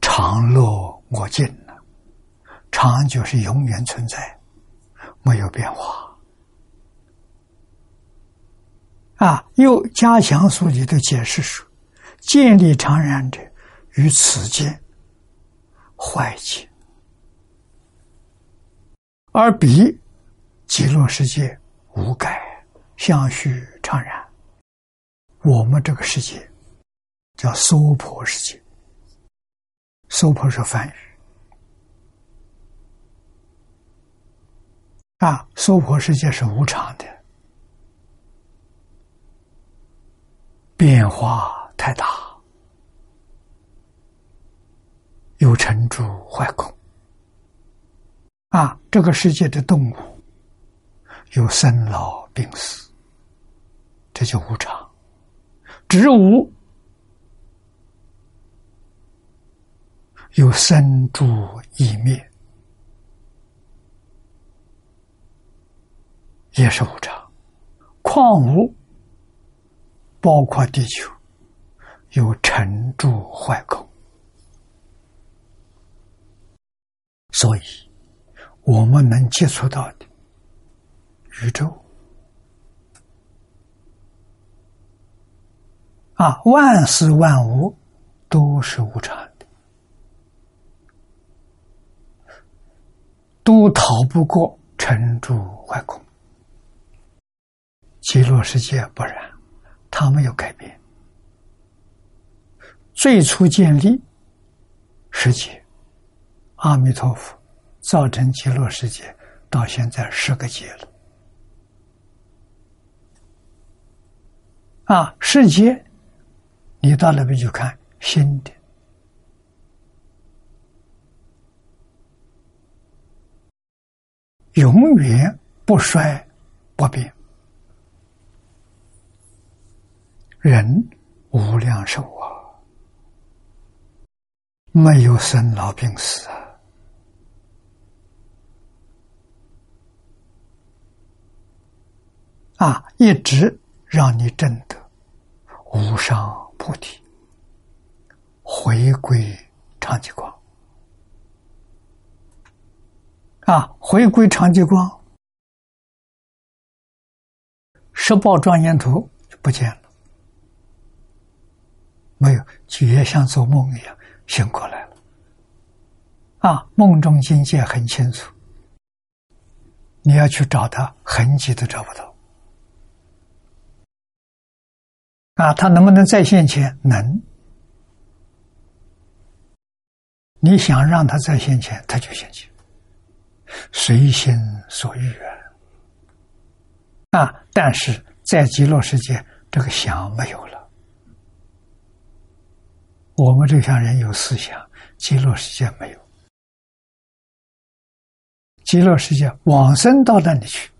长乐我尽了，长就是永远存在，没有变化。啊，又加强书里的解释说：“建立常然者，于此间坏境，而彼极乐世界无改，相续常然。我们这个世界叫娑婆世界，娑婆是梵语啊，娑婆世界是无常的。”变化太大，有成住坏空啊！这个世界的动物有生老病死，这就无常；植物有生住异灭，也是无常；矿物。包括地球有沉住坏空，所以我们能接触到的宇宙啊，万事万物都是无常的，都逃不过尘住坏空。极乐世界不然。他没有改变。最初建立世界，阿弥陀佛造成极乐世界，到现在十个劫了。啊，世界，你到那边去看新的，永远不衰不变。人无量寿啊，没有生老病死啊，啊，一直让你证得无上菩提，回归长寂光啊，回归长寂光，十报庄严图就不见了。没有，就像做梦一样醒过来了。啊，梦中境界很清楚，你要去找他，痕迹都找不到。啊，他能不能再现前？能。你想让他再现前，他就现前，随心所欲啊。啊，但是在极乐世界，这个想没有了。我们这项人有思想，极乐世界没有。极乐世界往生到那里去，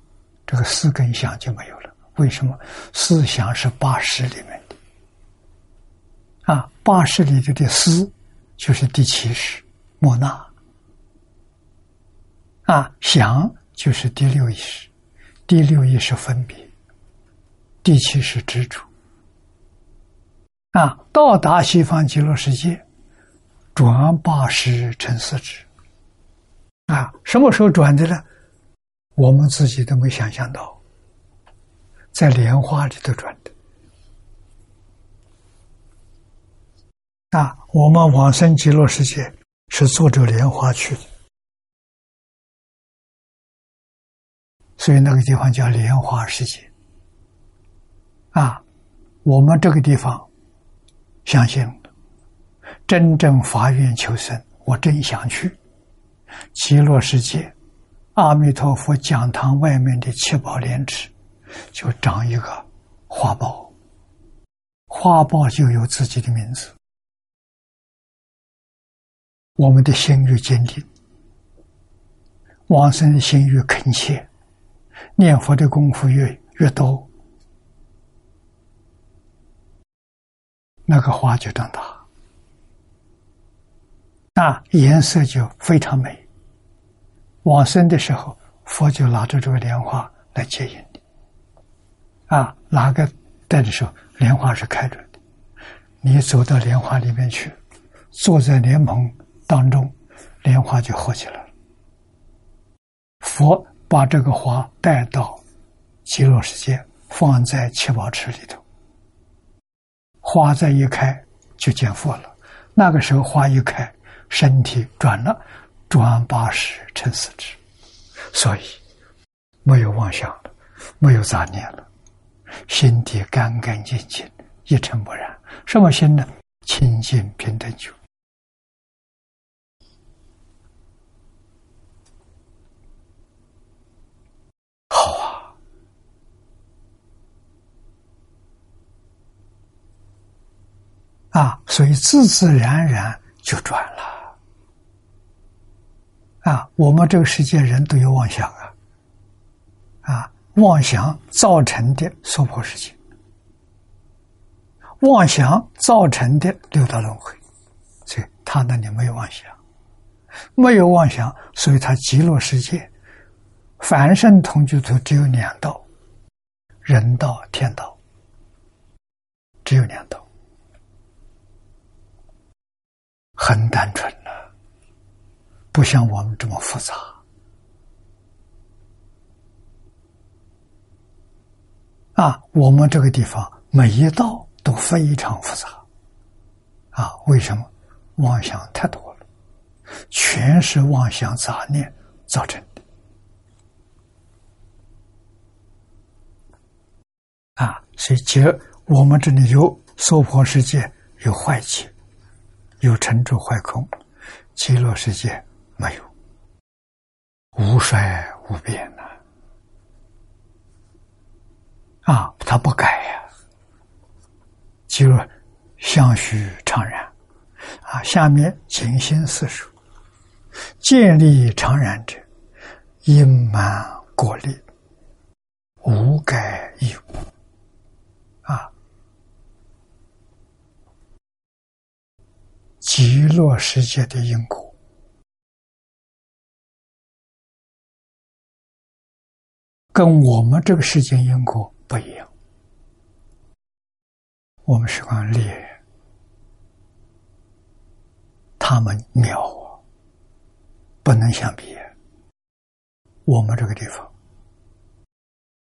这个四根想就没有。为什么？思想是八识里面的，啊，八识里头的思就是第七识莫那，啊，想就是第六意识，第六意识分别，第七是执着。啊，到达西方极乐世界，转八十成四智。啊，什么时候转的呢？我们自己都没想象到，在莲花里头转的。啊，我们往生极乐世界是坐着莲花去的，所以那个地方叫莲花世界。啊，我们这个地方。相信真正发愿求生，我真想去极乐世界。阿弥陀佛讲堂外面的七宝莲池，就长一个花苞，花苞就有自己的名字。我们的心越坚定，往生的心越恳切，念佛的功夫越越多。那个花就长大，那颜色就非常美。往生的时候，佛就拿着这个莲花来接引。啊，哪个带的时候，莲花是开着的，你走到莲花里面去，坐在莲蓬当中，莲花就合起来了。佛把这个花带到极乐世界，放在七宝池里头，花再一开就见佛了。那个时候花一开，身体转了，转八十成四十，所以没有妄想了，没有杂念了，心底干干净净，一尘不染。什么心呢？清净平等觉。啊，所以自自然然就转了。啊，我们这个世界人都有妄想啊，啊，妄想造成的娑婆世界，妄想造成的六道轮回，所以他那里没有妄想，没有妄想，所以他极乐世界。凡圣同居土只有两道，人道、天道，只有两道。很单纯了，不像我们这么复杂。啊，我们这个地方每一道都非常复杂。啊，为什么？妄想太多了，全是妄想杂念造成的。啊，所以结我们这里有娑婆世界，有坏气。有成住坏空，极乐世界没有，无衰无变呐！啊他不改呀，就相续常然啊。下面静心四书，建立常然者，因满果力，无改亦无。极乐世界的因果，跟我们这个世间因果不一样。我们是讲劣，他们妙啊，不能相比。我们这个地方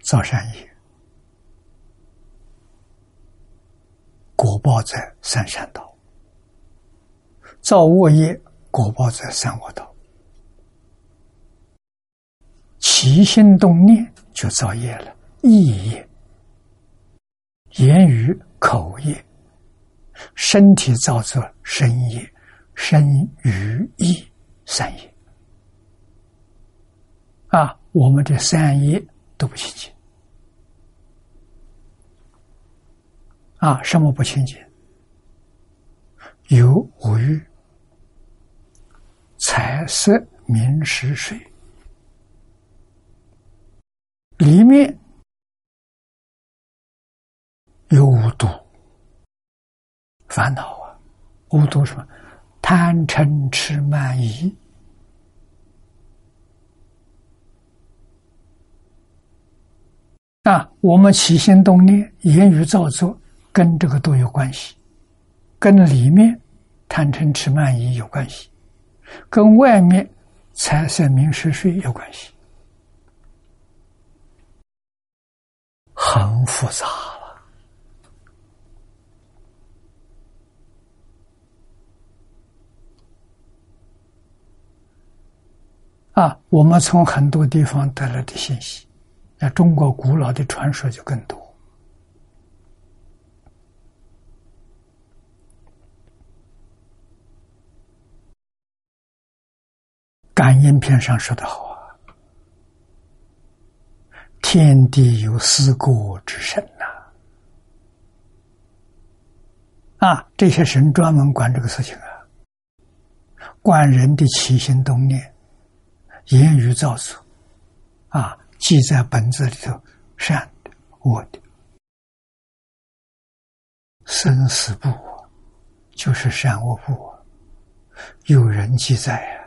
造善业，果报在三善道。造恶业，果报在三恶道；起心动念就造业了，意业、言语、口业、身体造作身业、身语意三业。啊，我们这三业都不清净。啊，什么不清净？有五欲。财色名食睡，里面有五毒烦恼啊！五毒什么？贪嗔痴慢疑啊！我们起心动念、言语造作，跟这个都有关系，跟里面贪嗔痴慢疑有关系。跟外面财色名食睡有关系，很复杂了。啊，我们从很多地方得来的信息，那中国古老的传说就更多。感应篇上说的好啊，天地有四果之神呐，啊，这些神专门管这个事情啊，管人的起心动念、言语造作，啊，记在本子里头，善的、恶的，生死簿就是善恶簿，有人记载啊。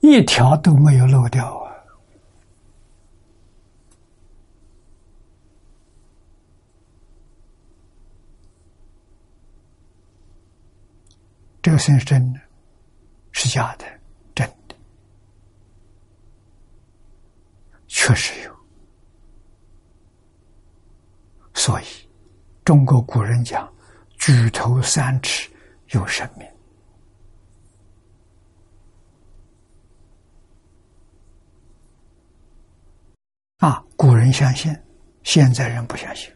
一条都没有漏掉啊！这个是真的，是假的，真的确实有。所以，中国古人讲“举头三尺有神明”，啊，古人相信，现在人不相信。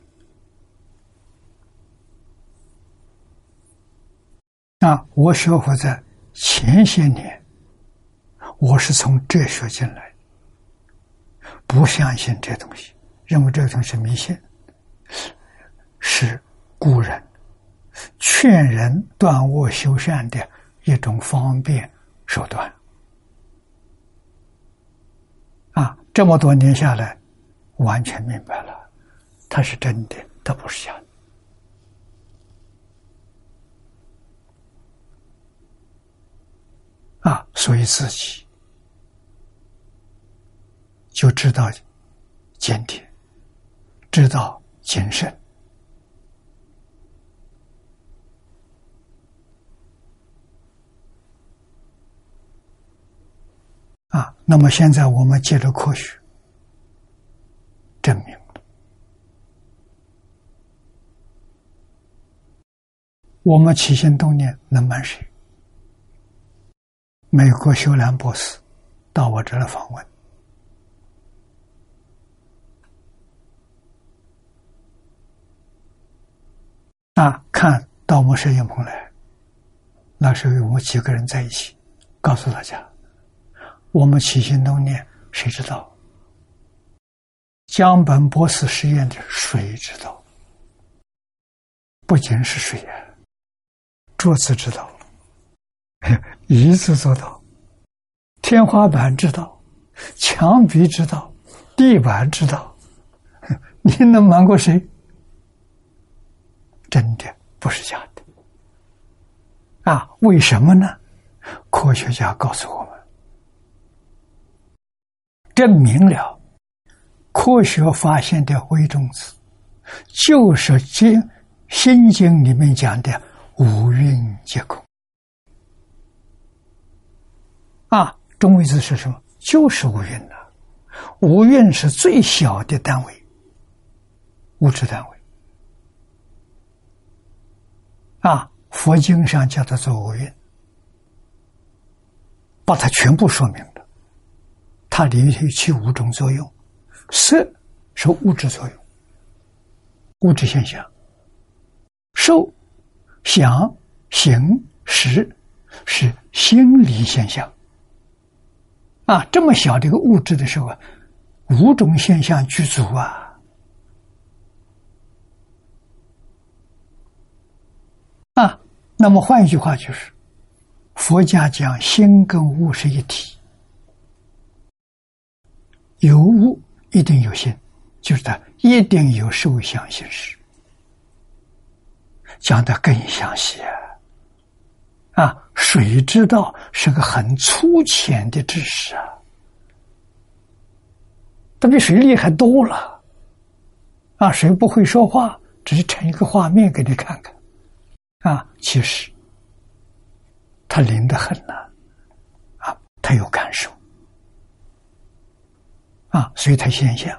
啊，我学佛在前些年，我是从哲学进来，不相信这东西，认为这东西迷信。是古人劝人断恶修善的一种方便手段啊！这么多年下来，完全明白了，它是真的，它不是假的啊！所以自己就知道坚定，知道。谨慎啊！那么现在我们借着科学证明，我们起心动念能瞒谁？美国修兰博士到我这来访问。啊！看到我摄影棚来，那时候我们几个人在一起，告诉大家，我们起心动念，谁知道？江本博士实验的谁知道？不仅是水啊，桌子知道，一次做到，天花板知道，墙壁知道，地板知道，你能瞒过谁？真的不是假的啊？为什么呢？科学家告诉我们，证明了科学发现的微中子，就是《经心经》里面讲的五蕴皆空啊。中微子是什么？就是五蕴呐。五蕴是最小的单位，物质单位。啊，佛经上叫它做五蕴，把它全部说明了。它里头起五种作用：色是物质作用，物质现象；受、想、行、识是心理现象。啊，这么小的一个物质的时候啊，五种现象具足啊。啊，那么换一句话就是，佛家讲心跟物是一体，有物一定有心，就是它一定有受想行识，讲的更详细啊！谁，知道是个很粗浅的知识啊，他比水厉害多了。啊，谁不会说话，只是成一个画面给你看看。啊，其实他灵得很呐，啊，他有感受，啊，所以他现象，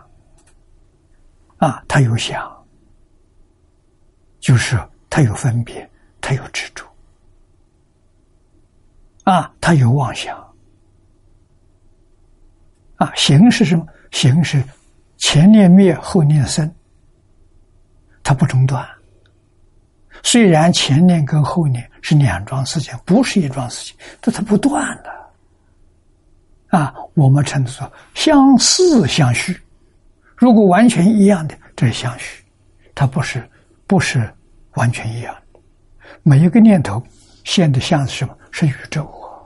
啊，他有想，就是他有分别，他有执着，啊，他有妄想，啊，行是什么？行是前念灭，后念生，它不中断。虽然前念跟后念是两桩事情，不是一桩事情，但它不断的啊。我们称之说相似相续。如果完全一样的，这是相续，它不是不是完全一样。每一个念头现的像是什么？是宇宙啊！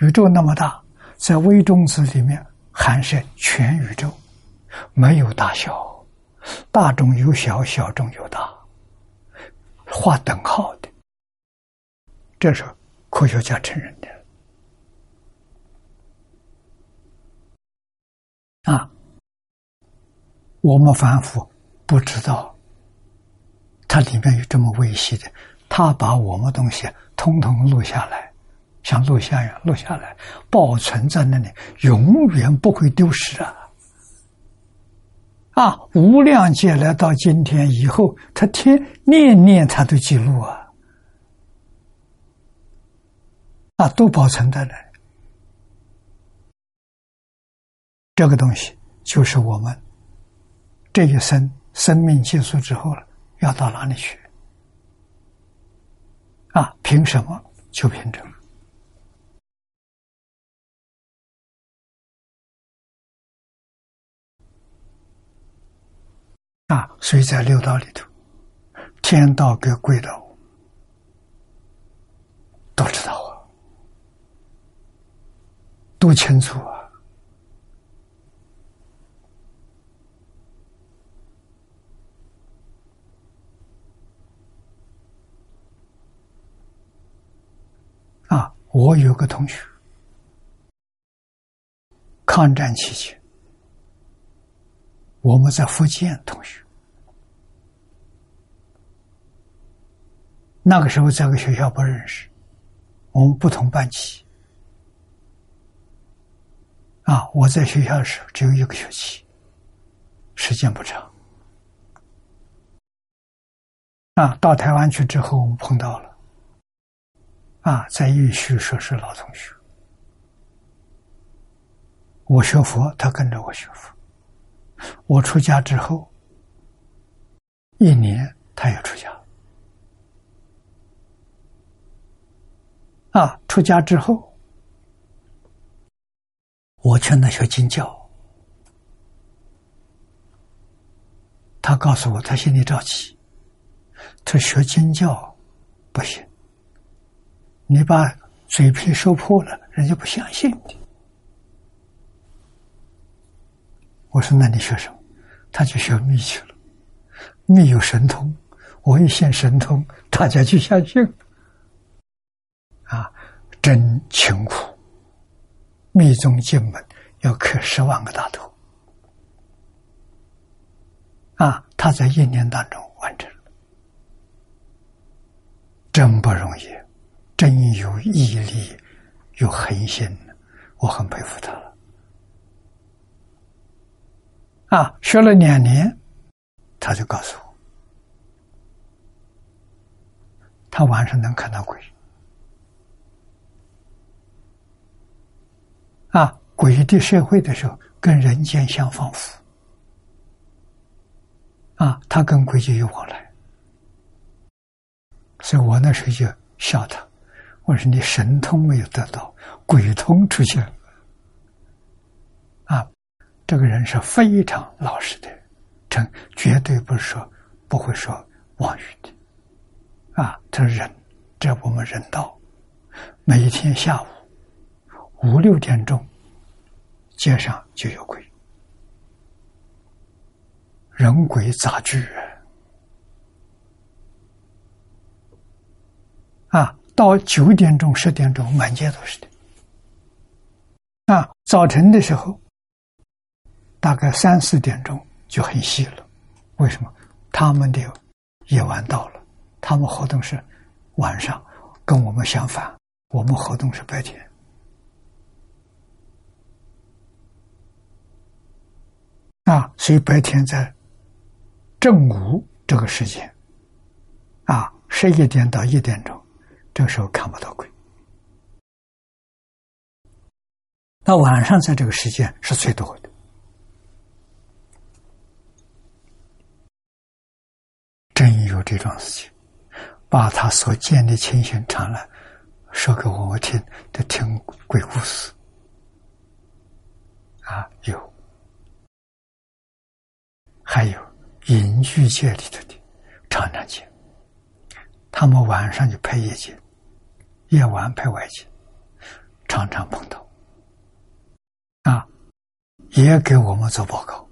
宇宙那么大，在微中子里面含摄全宇宙，没有大小，大中有小，小中有大。画等号的，这是科学家承认的啊。我们凡夫不知道，它里面有这么微细的，他把我们东西通通录下来，像录像一样录下来，保存在那里，永远不会丢失啊。啊，无量劫来到今天以后，他天念念他都记录啊，啊，都保存在那。这个东西就是我们这一生生命结束之后了，要到哪里去？啊，凭什么？就凭这个。啊，所以在六道里头，天道跟鬼道都知道啊，都清楚啊。啊，我有个同学，抗战期间。我们在福建同学，那个时候在个学校不认识，我们不同班级。啊，我在学校的时候只有一个学期，时间不长。啊，到台湾去之后，我们碰到了，啊，在玉虚说是老同学，我学佛，他跟着我学佛。我出家之后，一年他也出家。啊，出家之后，我劝他学经教，他告诉我他心里着急，他学经教不行，你把嘴皮说破了，人家不相信你。我说：“那你学什么？”他就学密去了。密有神通，我一现神通，大家就相信。啊，真勤苦，密宗进门要刻十万个大头。啊，他在一年当中完成了，真不容易，真有毅力，有恒心，我很佩服他了。啊，学了两年，他就告诉我，他晚上能看到鬼。啊，鬼的社会的时候，跟人间相仿佛。啊，他跟鬼就有往来，所以我那时候就笑他，我说你神通没有得到，鬼通出现了。这个人是非常老实的人，这绝对不说不会说妄语的，啊，这人，这我们人道，每天下午五六点钟，街上就有鬼，人鬼杂居，啊，到九点钟十点钟满街都是的，啊，早晨的时候。大概三四点钟就很细了，为什么？他们的夜晚到了，他们活动是晚上，跟我们相反，我们活动是白天。啊，所以白天在正午这个时间，啊，十一点到一点钟，这时候看不到鬼。那晚上在这个时间是最多的。真有这桩事情，把他所见的情形传来，说给我听，都听鬼故事啊，有，还有隐居界里头的常常见，他们晚上就拍夜景，夜晚拍外景，常常碰到，啊，也给我们做报告，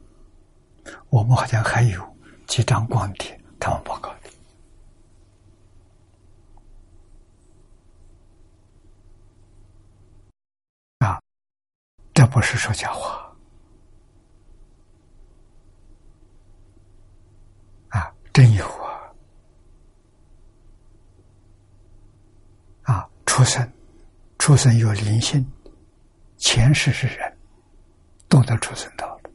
我们好像还有几张光碟。他们报告的啊，这不是说假话啊，真有啊！出生，出生有灵性，前世是人，懂得出生道了。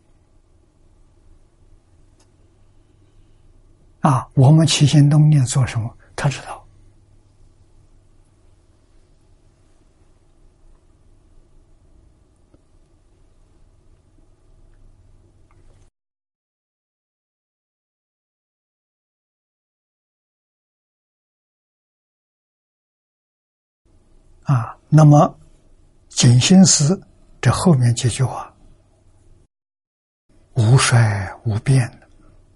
啊，我们起心动念做什么，他知道。啊，那么静心思这后面几句话，无衰无变，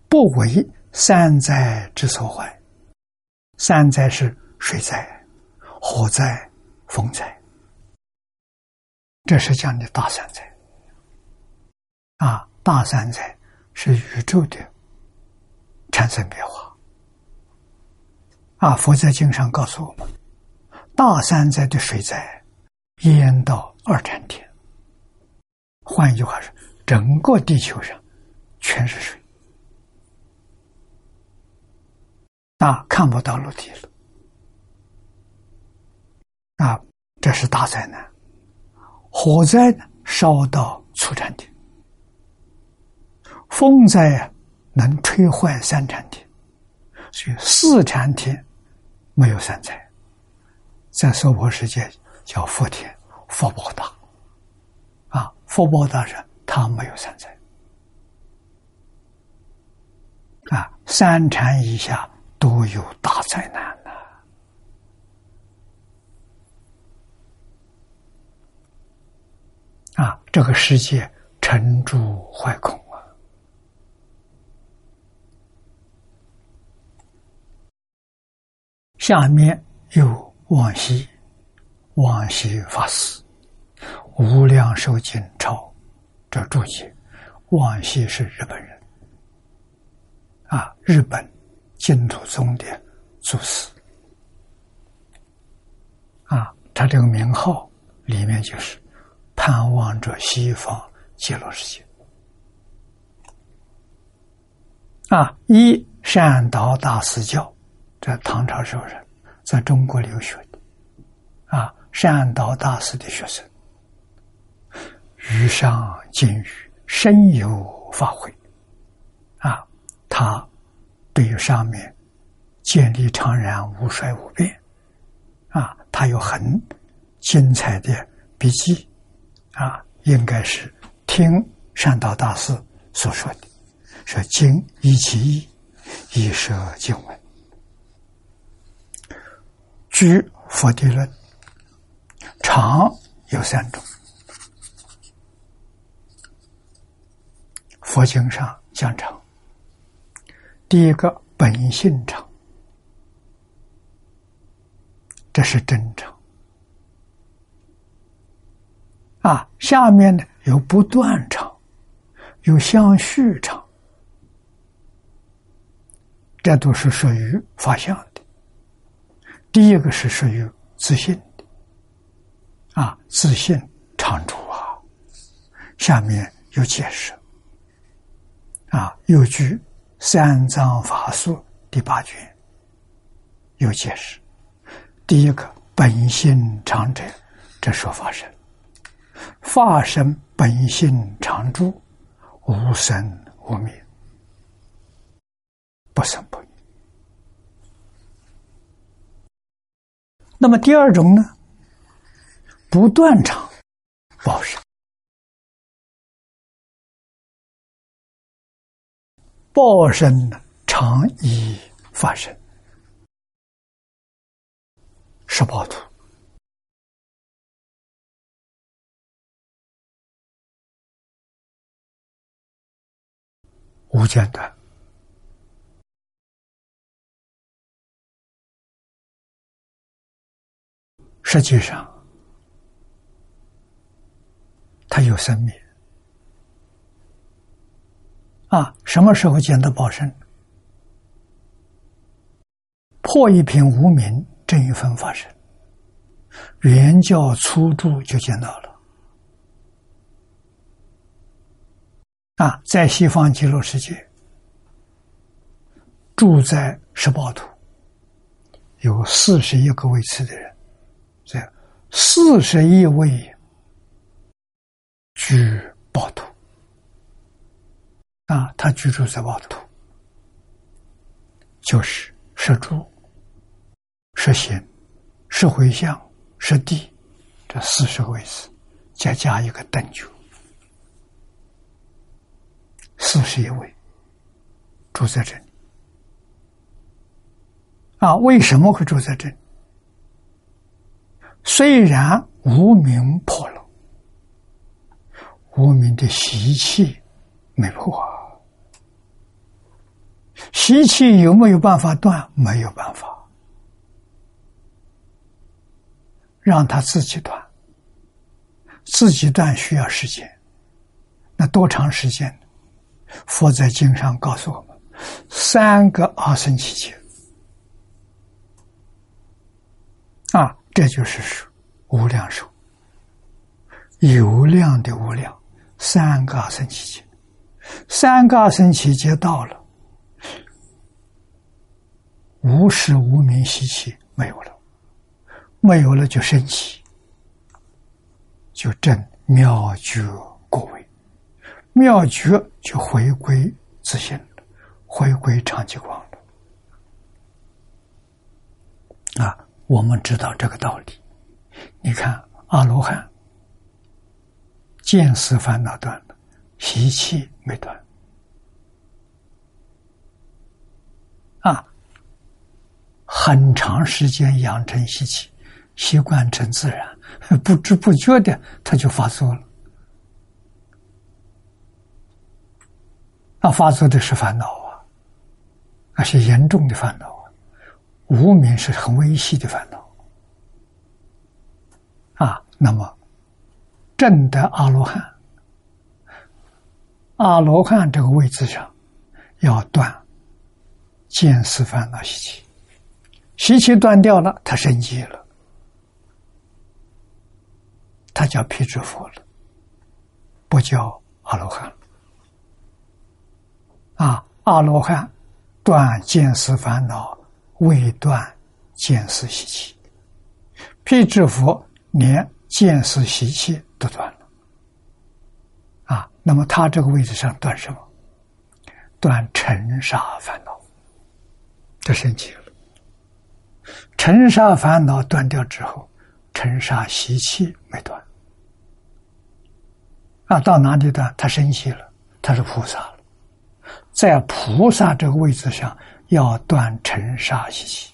不为三灾之所坏。三灾是水灾、火灾、风灾，这是讲的大三灾。啊，大三灾是宇宙的产生变化。啊，佛在经上告诉我们。大山灾的水灾淹到二产天，换一句话说，整个地球上全是水，啊，看不到陆地了，啊，这是大灾难。火灾烧到初产天，风灾能吹坏三产天，所以四产天没有三灾。在娑婆世界叫福田，福报大，啊，福报大人他没有三灾，啊，三禅以下都有大灾难呐，啊，这个世界成住坏空啊，下面有。往昔，往昔法师，无量寿经抄，这注解。往昔是日本人，啊，日本净土宗的祖师，啊，他这个名号里面就是盼望着西方极乐世界，啊，一善导大师教，这唐朝时候人。在中国留学的，啊，善导大师的学生，遇上金玉深有发挥，啊，他对于上面建立常然无衰无变，啊，他有很精彩的笔记，啊，应该是听善导大师所说的，说经依其意，以摄经文。居佛地论，常有三种。佛经上讲常，第一个本性常，这是真常。啊，下面呢有不断常，有相续常，这都是属于法相。第一个是属于自信的，啊，自信常住啊。下面有解释，啊，有据《三藏法术》第八卷有解释。第一个本性常者，这说法身，法身本性常住，无生无灭，不生不灭。那么第二种呢？不断长报身，报身呢常以发生，十八图无间断。实际上，它有生命啊！什么时候见到报身？破一品无名，正一分发生，原教初住就见到了啊！在西方极乐世界，住在十八土，有四十一个位次的人。这四十亿位居宝土啊，他居住在宝土就是是住、是行、是回向、是地这四十个位置，再加一个等觉，四十一位住在这里。啊，为什么会住在这里？虽然无名破了，无名的习气没破，习气有没有办法断？没有办法，让他自己断，自己断需要时间，那多长时间？佛在经上告诉我们，三个阿僧祇劫。啊，这就是数无量寿，有量的无量，三个升起劫，三个升起劫到了，无始无明习气没有了，没有了就升起，就证妙觉果位，妙觉就回归自信回归长寂光了，啊。我们知道这个道理，你看阿罗汉见思烦恼断了，习气没断，啊，很长时间养成习气，习惯成自然，不知不觉的他就发作了，那，发作的是烦恼啊，那是严重的烦恼。无名是很微细的烦恼啊。那么，正的阿罗汉，阿罗汉这个位置上要断见思烦恼习气，习气断掉了，他升级了，他叫辟支佛了，不叫阿罗汉啊。阿罗汉断见思烦恼。未断见思习气，辟支佛连见思习气都断了啊！那么他这个位置上断什么？断尘沙烦恼，这升级了。尘沙烦恼断掉之后，尘沙习气没断啊！到哪里断？他升起了，他是菩萨了，在菩萨这个位置上。要断尘沙习气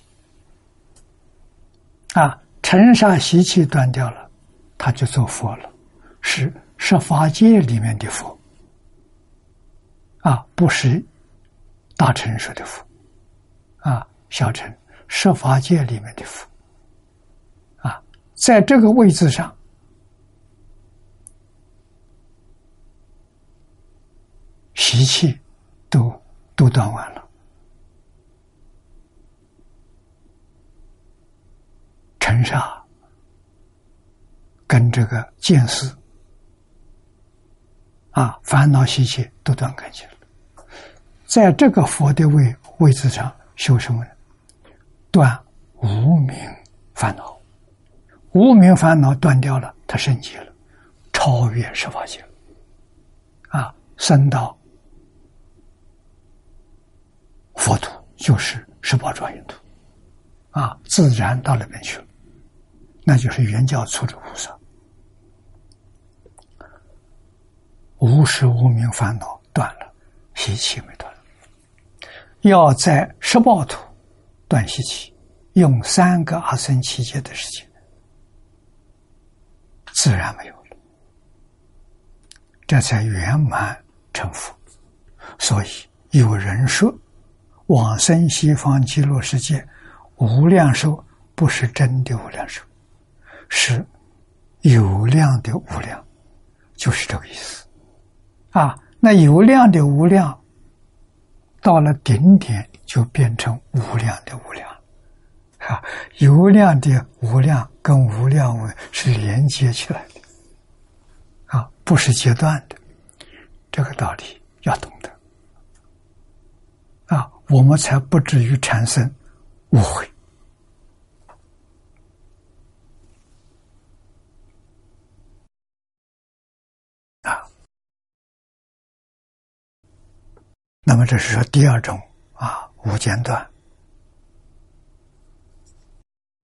啊！尘沙习气断掉了，他就做佛了，是十法界里面的佛啊，不是大乘说的佛啊，小乘十法界里面的佛啊，在这个位置上，习气都都断完了。尘沙跟这个见识啊，烦恼习气都断干净了。在这个佛的位位置上修什么呢？断无名烦恼，无名烦恼断掉了，他升级了，超越十法界啊，升到佛土，就是十八庄严土啊，自然到那边去了。那就是原教初的菩萨，无始无明烦恼断了，习气没断。要在十报土断习气，用三个阿僧祇劫的时间，自然没有了，这才圆满成佛。所以有人说，往生西方极乐世界无量寿不是真的无量寿。是有量的无量，就是这个意思啊。那有量的无量，到了顶点就变成无量的无量，啊，有量的无量跟无量文是连接起来的，啊，不是阶段的，这个道理要懂得，啊，我们才不至于产生误会。那么这是说第二种啊，无间断。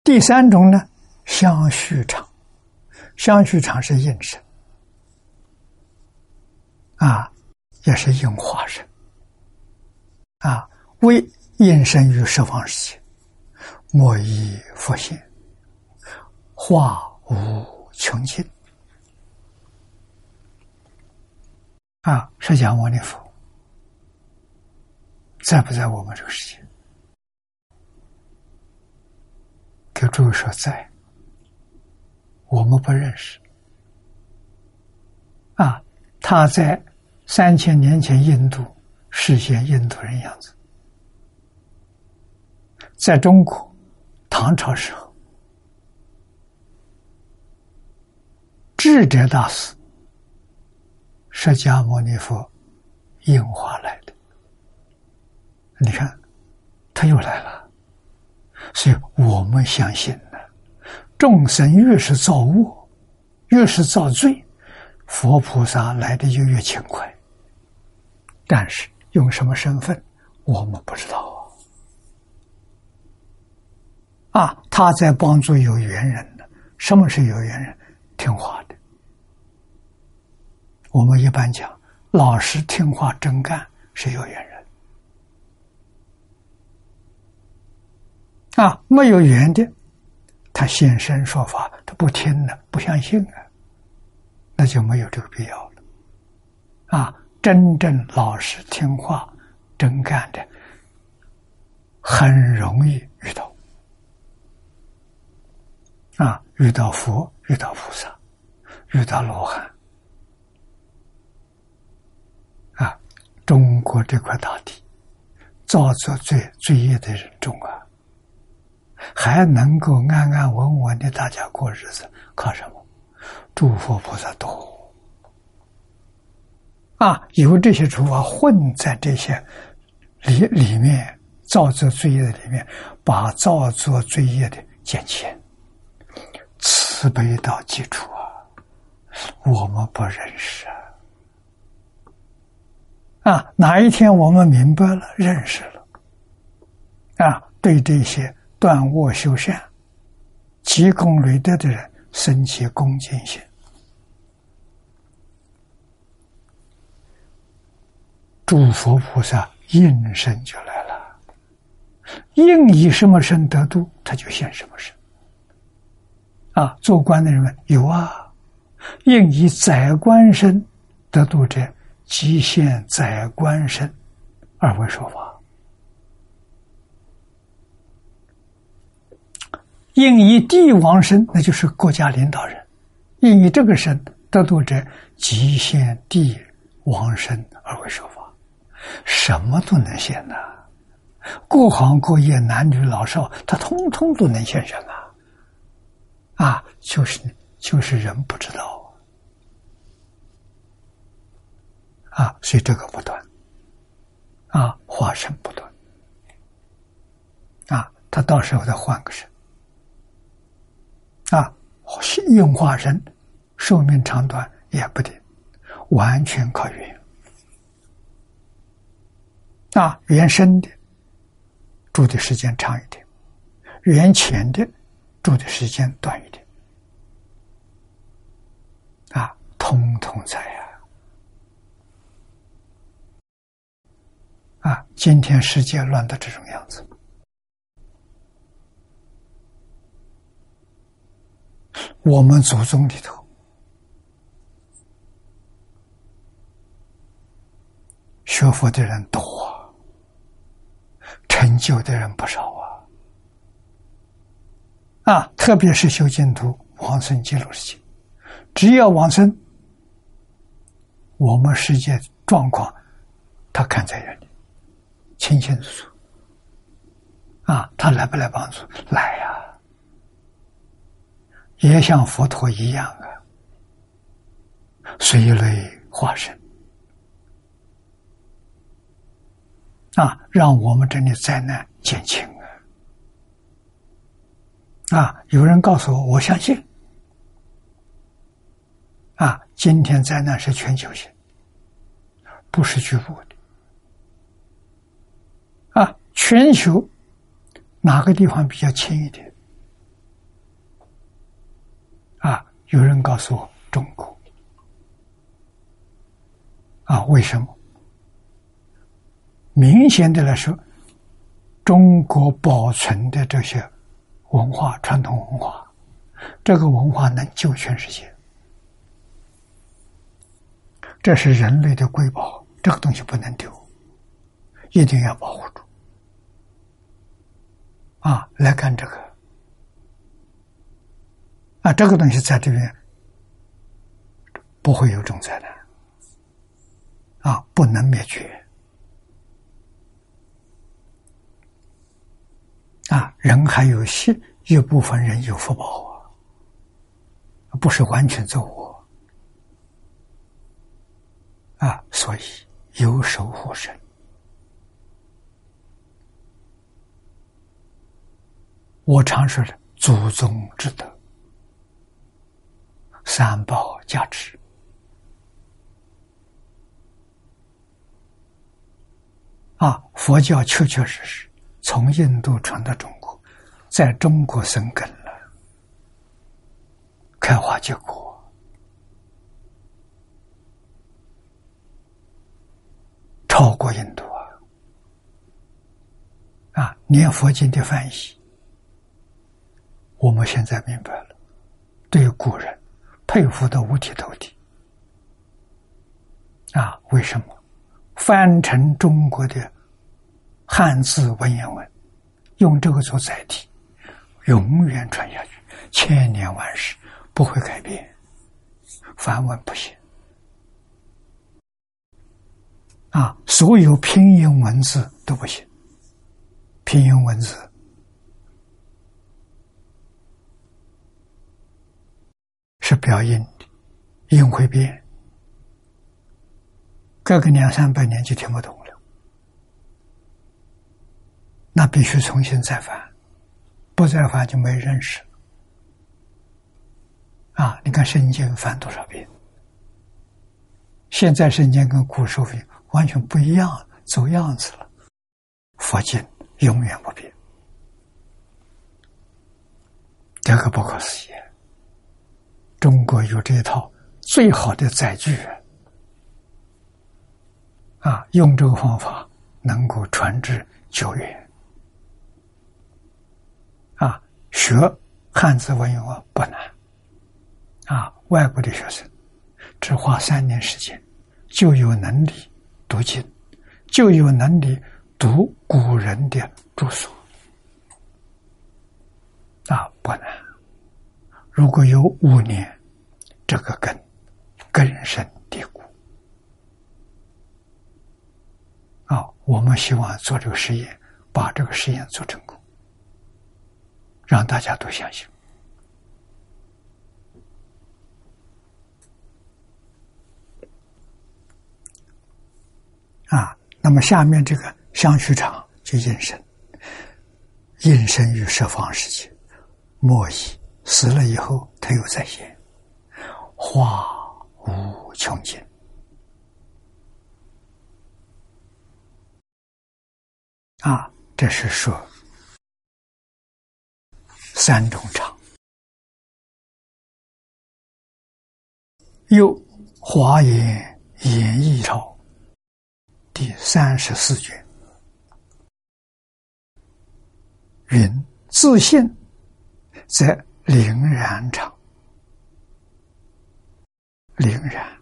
第三种呢，相续场，相续场是应身，啊，也是应化身，啊，为应身于十方世界，莫以复现，化无穷尽，啊，释迦牟尼佛在不在我们这个世界？给诸位说在，我们不认识。啊，他在三千年前印度实现印度人样子，在中国唐朝时候，智者大师释迦牟尼佛应化来。你看，他又来了。所以我们相信呢，众生越是造恶，越是造罪，佛菩萨来的就越勤快。但是用什么身份，我们不知道啊。啊，他在帮助有缘人的。什么是有缘人？听话的。我们一般讲，老实听话真干是有缘人。啊，没有缘的，他现身说法，他不听了，不相信啊，那就没有这个必要了。啊，真正老实听话、真干的，很容易遇到。啊，遇到佛，遇到菩萨，遇到罗汉。啊，中国这块大地，造作最最业的人众啊。还能够安安稳稳的大家过日子，靠什么？诸佛菩萨多啊！有这些诸法混在这些里里面造作罪业的里面，把造作罪业的减轻，慈悲到基础啊！我们不认识啊！啊，哪一天我们明白了、认识了啊？对这些。断恶修善、积功累德的人，升起恭敬心，诸佛菩萨应身就来了。应以什么身得度，他就现什么身。啊，做官的人们有啊，应以宰官身得度者，即现宰官身，二位说法。应以帝王身，那就是国家领导人；应以这个身得度者，即现帝王身而为说法，什么都能现呐！各行各业、男女老少，他通通都能现身啊！啊，就是就是人不知道啊，所以这个不断啊，化身不断啊，他到时候再换个身。啊，应化人寿命长短也不定，完全靠缘。啊，缘深的住的时间长一点，缘浅的住的时间短一点。啊，通通在呀！啊，今天世界乱的这种样子。我们祖宗里头，学佛的人多，成就的人不少啊！啊，特别是修净土、往生极乐世界，只要往生，我们世界状况，他看在眼里，清清楚楚。啊，他来不来帮助？来呀！也像佛陀一样啊，随类化身啊，让我们这里灾难减轻啊！啊，有人告诉我，我相信啊，今天灾难是全球性，不是局部的啊。全球哪个地方比较轻一点？啊，有人告诉我中国啊，为什么？明显的来说，中国保存的这些文化、传统文化，这个文化能救全世界，这是人类的瑰宝，这个东西不能丢，一定要保护住。啊，来干这个，啊，这个东西在这边不会有这种灾难，啊，不能灭绝。啊，人还有些一部分人有福报啊，不是完全走我啊，所以有守护神。我常说的祖宗之德、三宝加持啊，佛教确确实实。从印度传到中国，在中国生根了，开花结果，超过印度啊！啊，念佛经的翻译，我们现在明白了，对古人佩服的五体投地啊！为什么翻成中国的？汉字文言文，用这个做载体，永远传下去，千年万世不会改变。梵文不行啊，所有拼音文字都不行。拼音文字是表音的，音会变，隔个两三百年就听不懂了。那必须重新再翻，不再翻就没认识。啊，你看圣经翻多少遍？现在圣经跟古时候完全不一样，走样子了。佛经永远不变，这个不可思议。中国有这一套最好的载具，啊，用这个方法能够传至久远。啊学汉字文言文不难，啊，外国的学生只花三年时间就有能力读经，就有能力读古人的著书，啊，不难。如果有五年，这个根根深蒂固，啊，我们希望做这个实验，把这个实验做成功。让大家都相信啊！那么下面这个相续场就隐身，隐身于十方世界，莫以死了以后他又再现，化无穷尽啊！这是说。三种场，又《华严演义钞》第三十四卷云：“自信则凛然场，凛然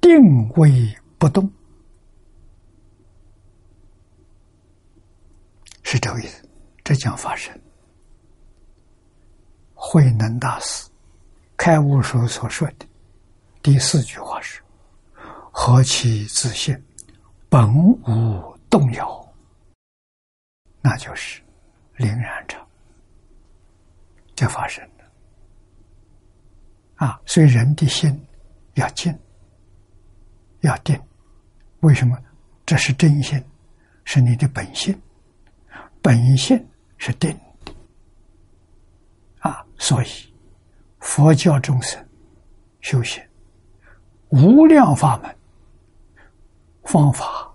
定位不动，是这个意思。这将发生。”慧能大师。开悟时所说的。第四句话是：“何其自信，本无动摇。”那就是灵然者就发生了啊！所以人的心要静，要定。为什么？这是真心，是你的本性，本性是定的啊。所以，佛教众生修行无量法门、方法、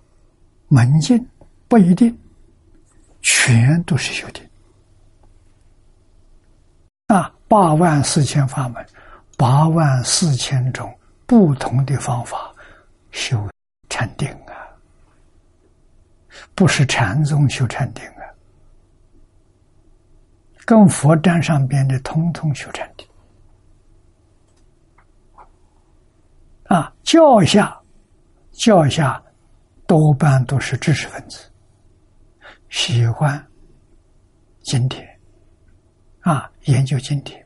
门径不一定全都是修定啊，八万四千法门，八万四千种不同的方法修禅定啊，不是禅宗修禅定啊，跟佛沾上边的，通通修禅定啊。教下，教下多半都是知识分子，喜欢经典。啊，研究经典，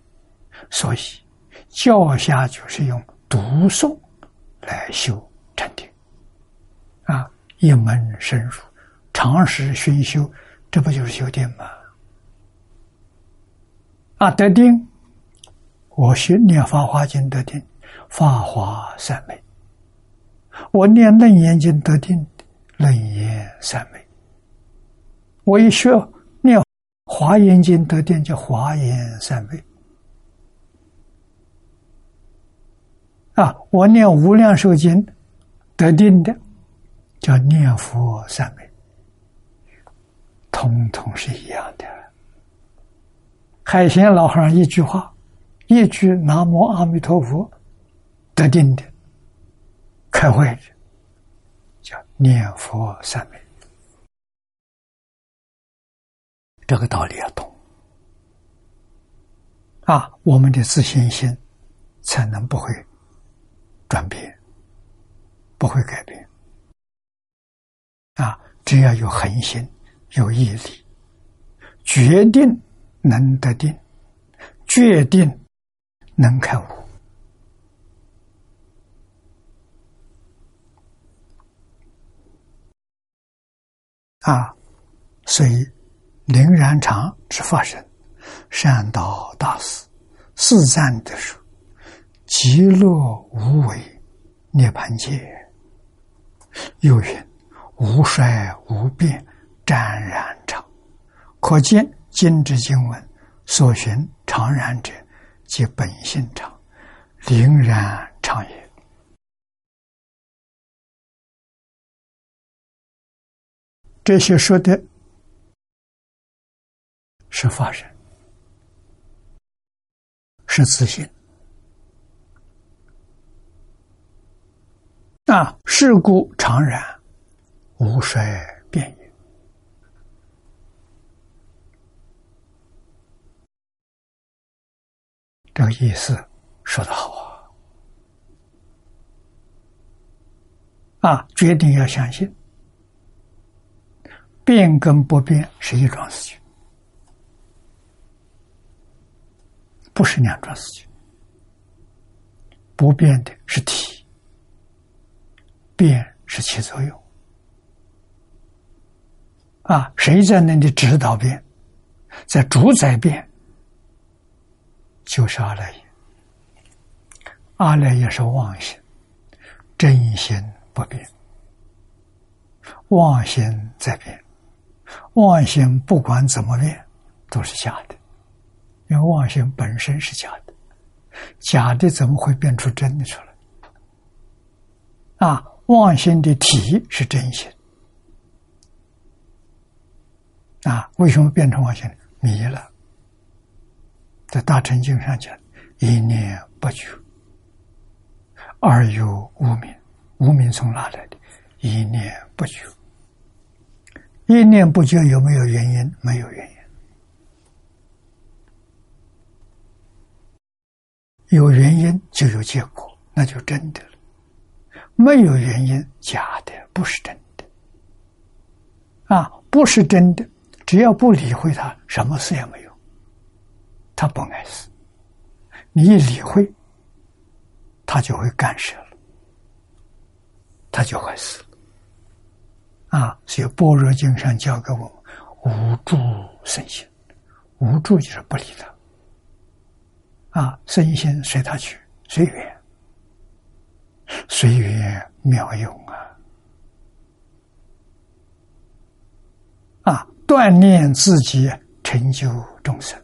所以教下就是用读诵来修禅定，啊，一门深入，长时熏修，这不就是修定吗？啊，得定，我学念《法华经》得定，法华三昧；我念《楞严经》得定，楞严三昧。我一学念。华严经得定叫华严三昧啊！我念无量寿经得定的叫念佛三昧，通通是一样的。海贤老和尚一句话，一句南无阿弥陀佛得定的，开会叫念佛三昧。这个道理要懂啊，我们的自信心才能不会转变，不会改变啊！只要有恒心、有毅力，决定能得定，决定能开悟啊！所以。灵然常之法身，善导大师，四赞的说：“极乐无为，涅盘界。”又云：“无衰无变，湛然常。”可见今之经文所寻常然者，即本性常，灵然常也。这些说的。是法身，是自信啊！事故常然，无衰变也。这个意思说的好啊！啊，决定要相信，变跟不变是一桩事情。不是两桩事情，不变的是体，变是起作用。啊，谁在那里指导变，在主宰变，就是阿赖耶。阿赖耶是妄心，真心不变，妄心在变，妄心不管怎么变，都是假的。因为妄心本身是假的，假的怎么会变出真的出来？啊，妄心的体是真心，啊，为什么变成妄心？迷了，在大乘经上讲，一念不觉，二有无名，无名从哪来的？一念不觉，一念不觉有没有原因？没有原因。有原因就有结果，那就真的；没有原因，假的，不是真的。啊，不是真的，只要不理会它，什么事也没有。他不碍事，你一理会，他就会干涉了，他就会死。啊，所以《般若经》上教给我们：无助身心，无助就是不理他。啊，身心随他去，随缘，随缘妙用啊！啊，锻炼自己，成就众生，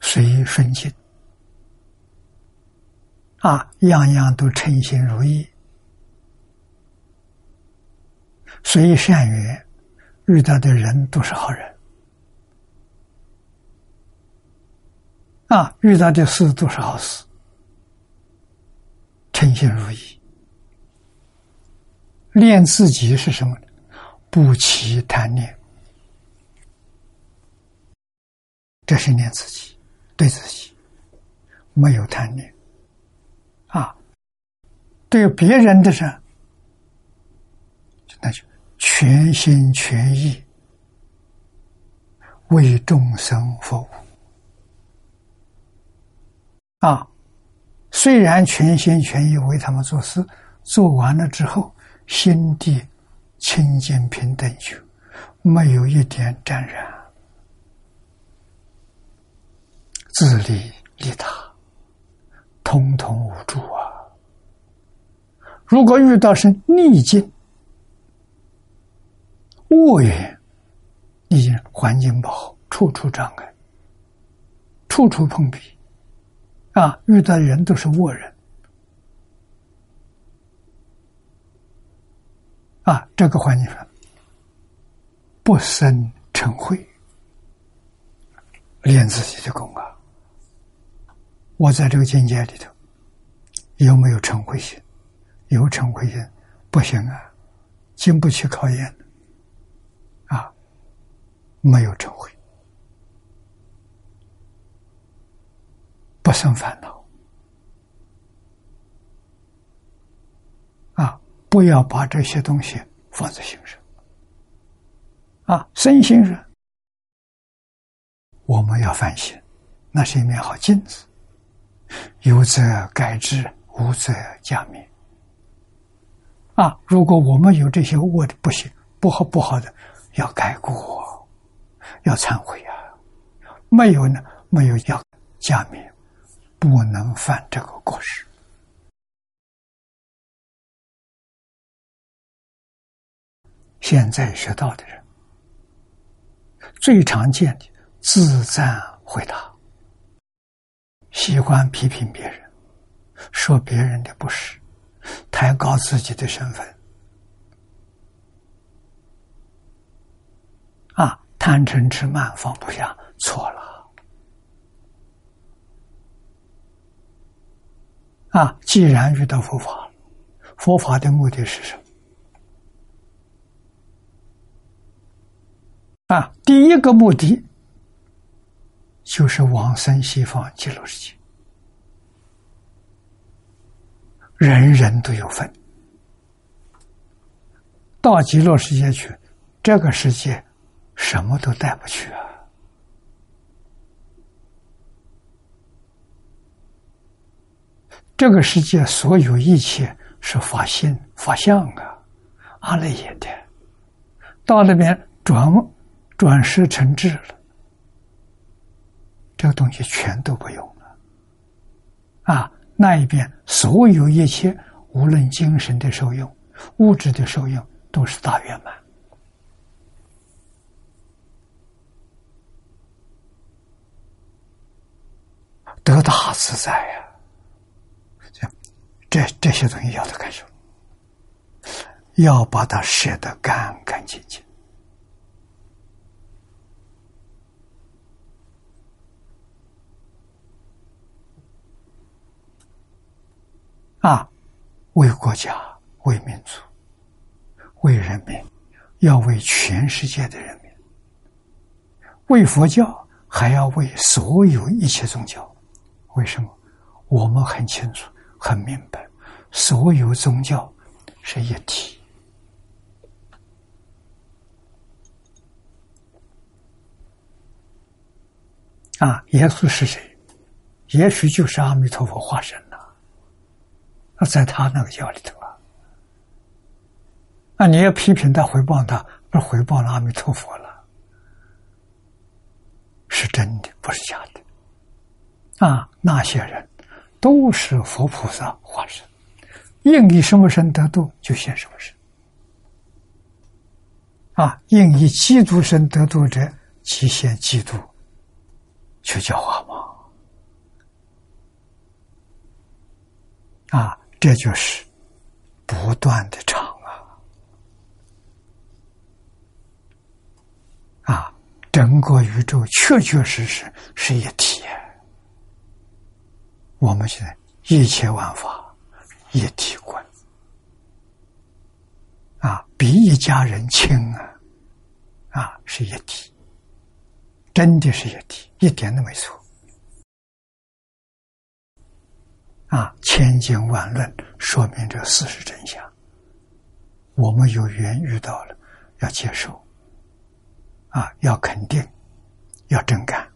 随顺境啊，样样都称心如意，随善缘。遇到的人都是好人，啊，遇到的事都是好事，称心如意。练自己是什么呢？不起贪念，这是练自己，对自己没有贪念，啊，对别人的事，那就。全心全意为众生服务啊！虽然全心全意为他们做事，做完了之后，心地清净平等就没有一点沾染，自利利他，通通无助啊！如果遇到是逆境，恶缘，已经环境不好，处处障碍，处处碰壁，啊，遇到人都是恶人，啊，这个环境上不生成慧，练自己的功啊。我在这个境界里头有没有成慧心？有成慧心不行啊，经不起考验啊。没有成慧，不生烦恼啊！不要把这些东西放在心上啊！身心上，我们要反省，那是一面好镜子，有则改之，无则加勉啊！如果我们有这些恶的不行、不好、不好的，要改过。要忏悔啊！没有呢，没有要加冕，不能犯这个过失。现在学道的人最常见的自赞回答，喜欢批评别人，说别人的不是，抬高自己的身份。啊贪嗔痴慢放不下，错了。啊！既然遇到佛法，佛法的目的是什么？啊，第一个目的就是往生西方极乐世界，人人都有份。到极乐世界去，这个世界。什么都带不去啊！这个世界所有一切是法心法相啊，阿赖耶的，到那边转转世成智了，这个东西全都不用了啊！那一边所有一切，无论精神的受用、物质的受用，都是大圆满。得大自在呀！这这些东西要他干什么？要把它舍得干干净净啊！为国家、为民族、为人民，要为全世界的人民，为佛教，还要为所有一切宗教。为什么？我们很清楚、很明白，所有宗教是一体。啊，耶稣是谁？也许就是阿弥陀佛化身了。那在他那个教里头啊，那你要批评他、回报他，不回报了阿弥陀佛了？是真的，不是假的。啊，那些人都是佛菩萨化身，应以什么身得度就现什么身。啊，应以基督身得度者，即现基督，去教化嘛。啊，这就是不断的唱啊。整个宇宙确确实实是一体。我们现在一切万法一体观啊，比一家人亲啊，啊是一体，真的是一体，一点都没错。啊，千经万论说明这事实真相，我们有缘遇到了，要接受，啊，要肯定，要真干。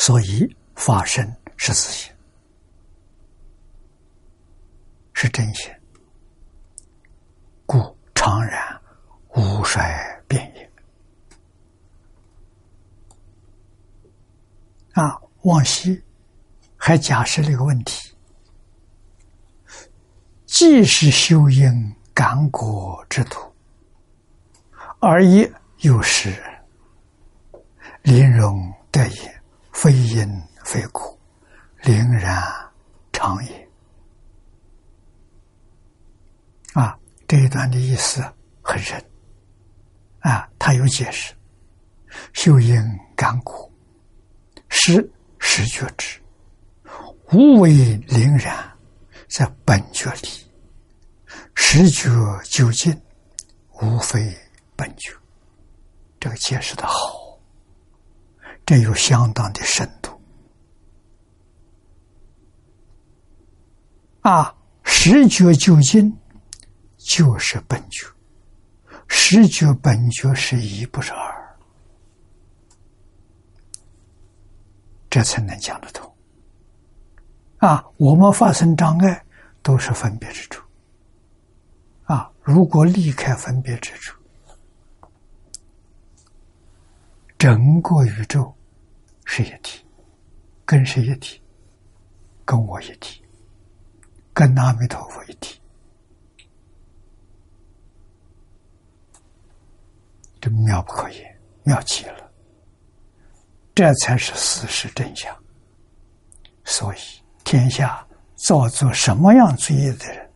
所以，法身是自性，是真心，故常然无衰变也。啊，往昔还假设了一个问题：既是修因感果之土，而也又是临容得也。非因非苦，灵然常也。啊，这一段的意思很深。啊，他有解释：修因感苦，是实觉之，无为灵然，在本觉里，实觉究竟，无非本觉。这个解释的好。这有相当的深度啊！十觉究竟就是本觉，十觉本觉是一，不是二，这才能讲得通啊！我们发生障碍都是分别之处啊！如果离开分别之处，整个宇宙。是一体，跟谁一体，跟我一体，跟阿弥陀佛一体，这妙不可言，妙极了。这才是事实真相。所以，天下造作什么样罪业的人，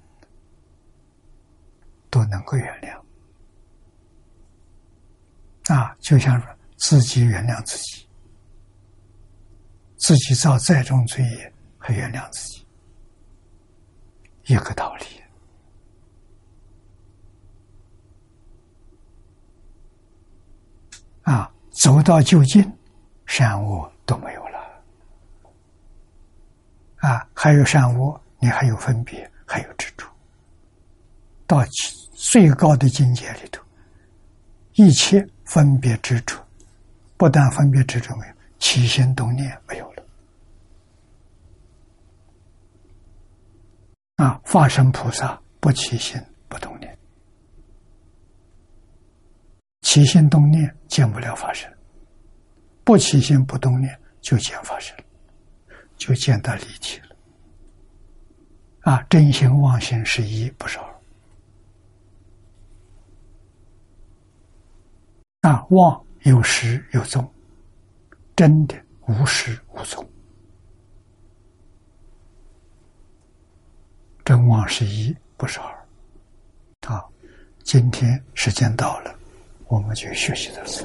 都能够原谅。啊，就像说自己原谅自己。自己造再重罪业，还原谅自己，一个道理。啊，走到就近，善恶都没有了。啊，还有善恶，你还有分别，还有执着。到最高的境界里头，一切分别执着，不但分别执着没有，起心动念没有了。啊！化身菩萨不起心不动念，起心动念见不了法身；不起心不动念就见法身，就见到离体了。啊！真心妄心是一，不是二。啊！妄有始有终，真的无始无终。真妄是一，不是二。啊，今天时间到了，我们就学习到此。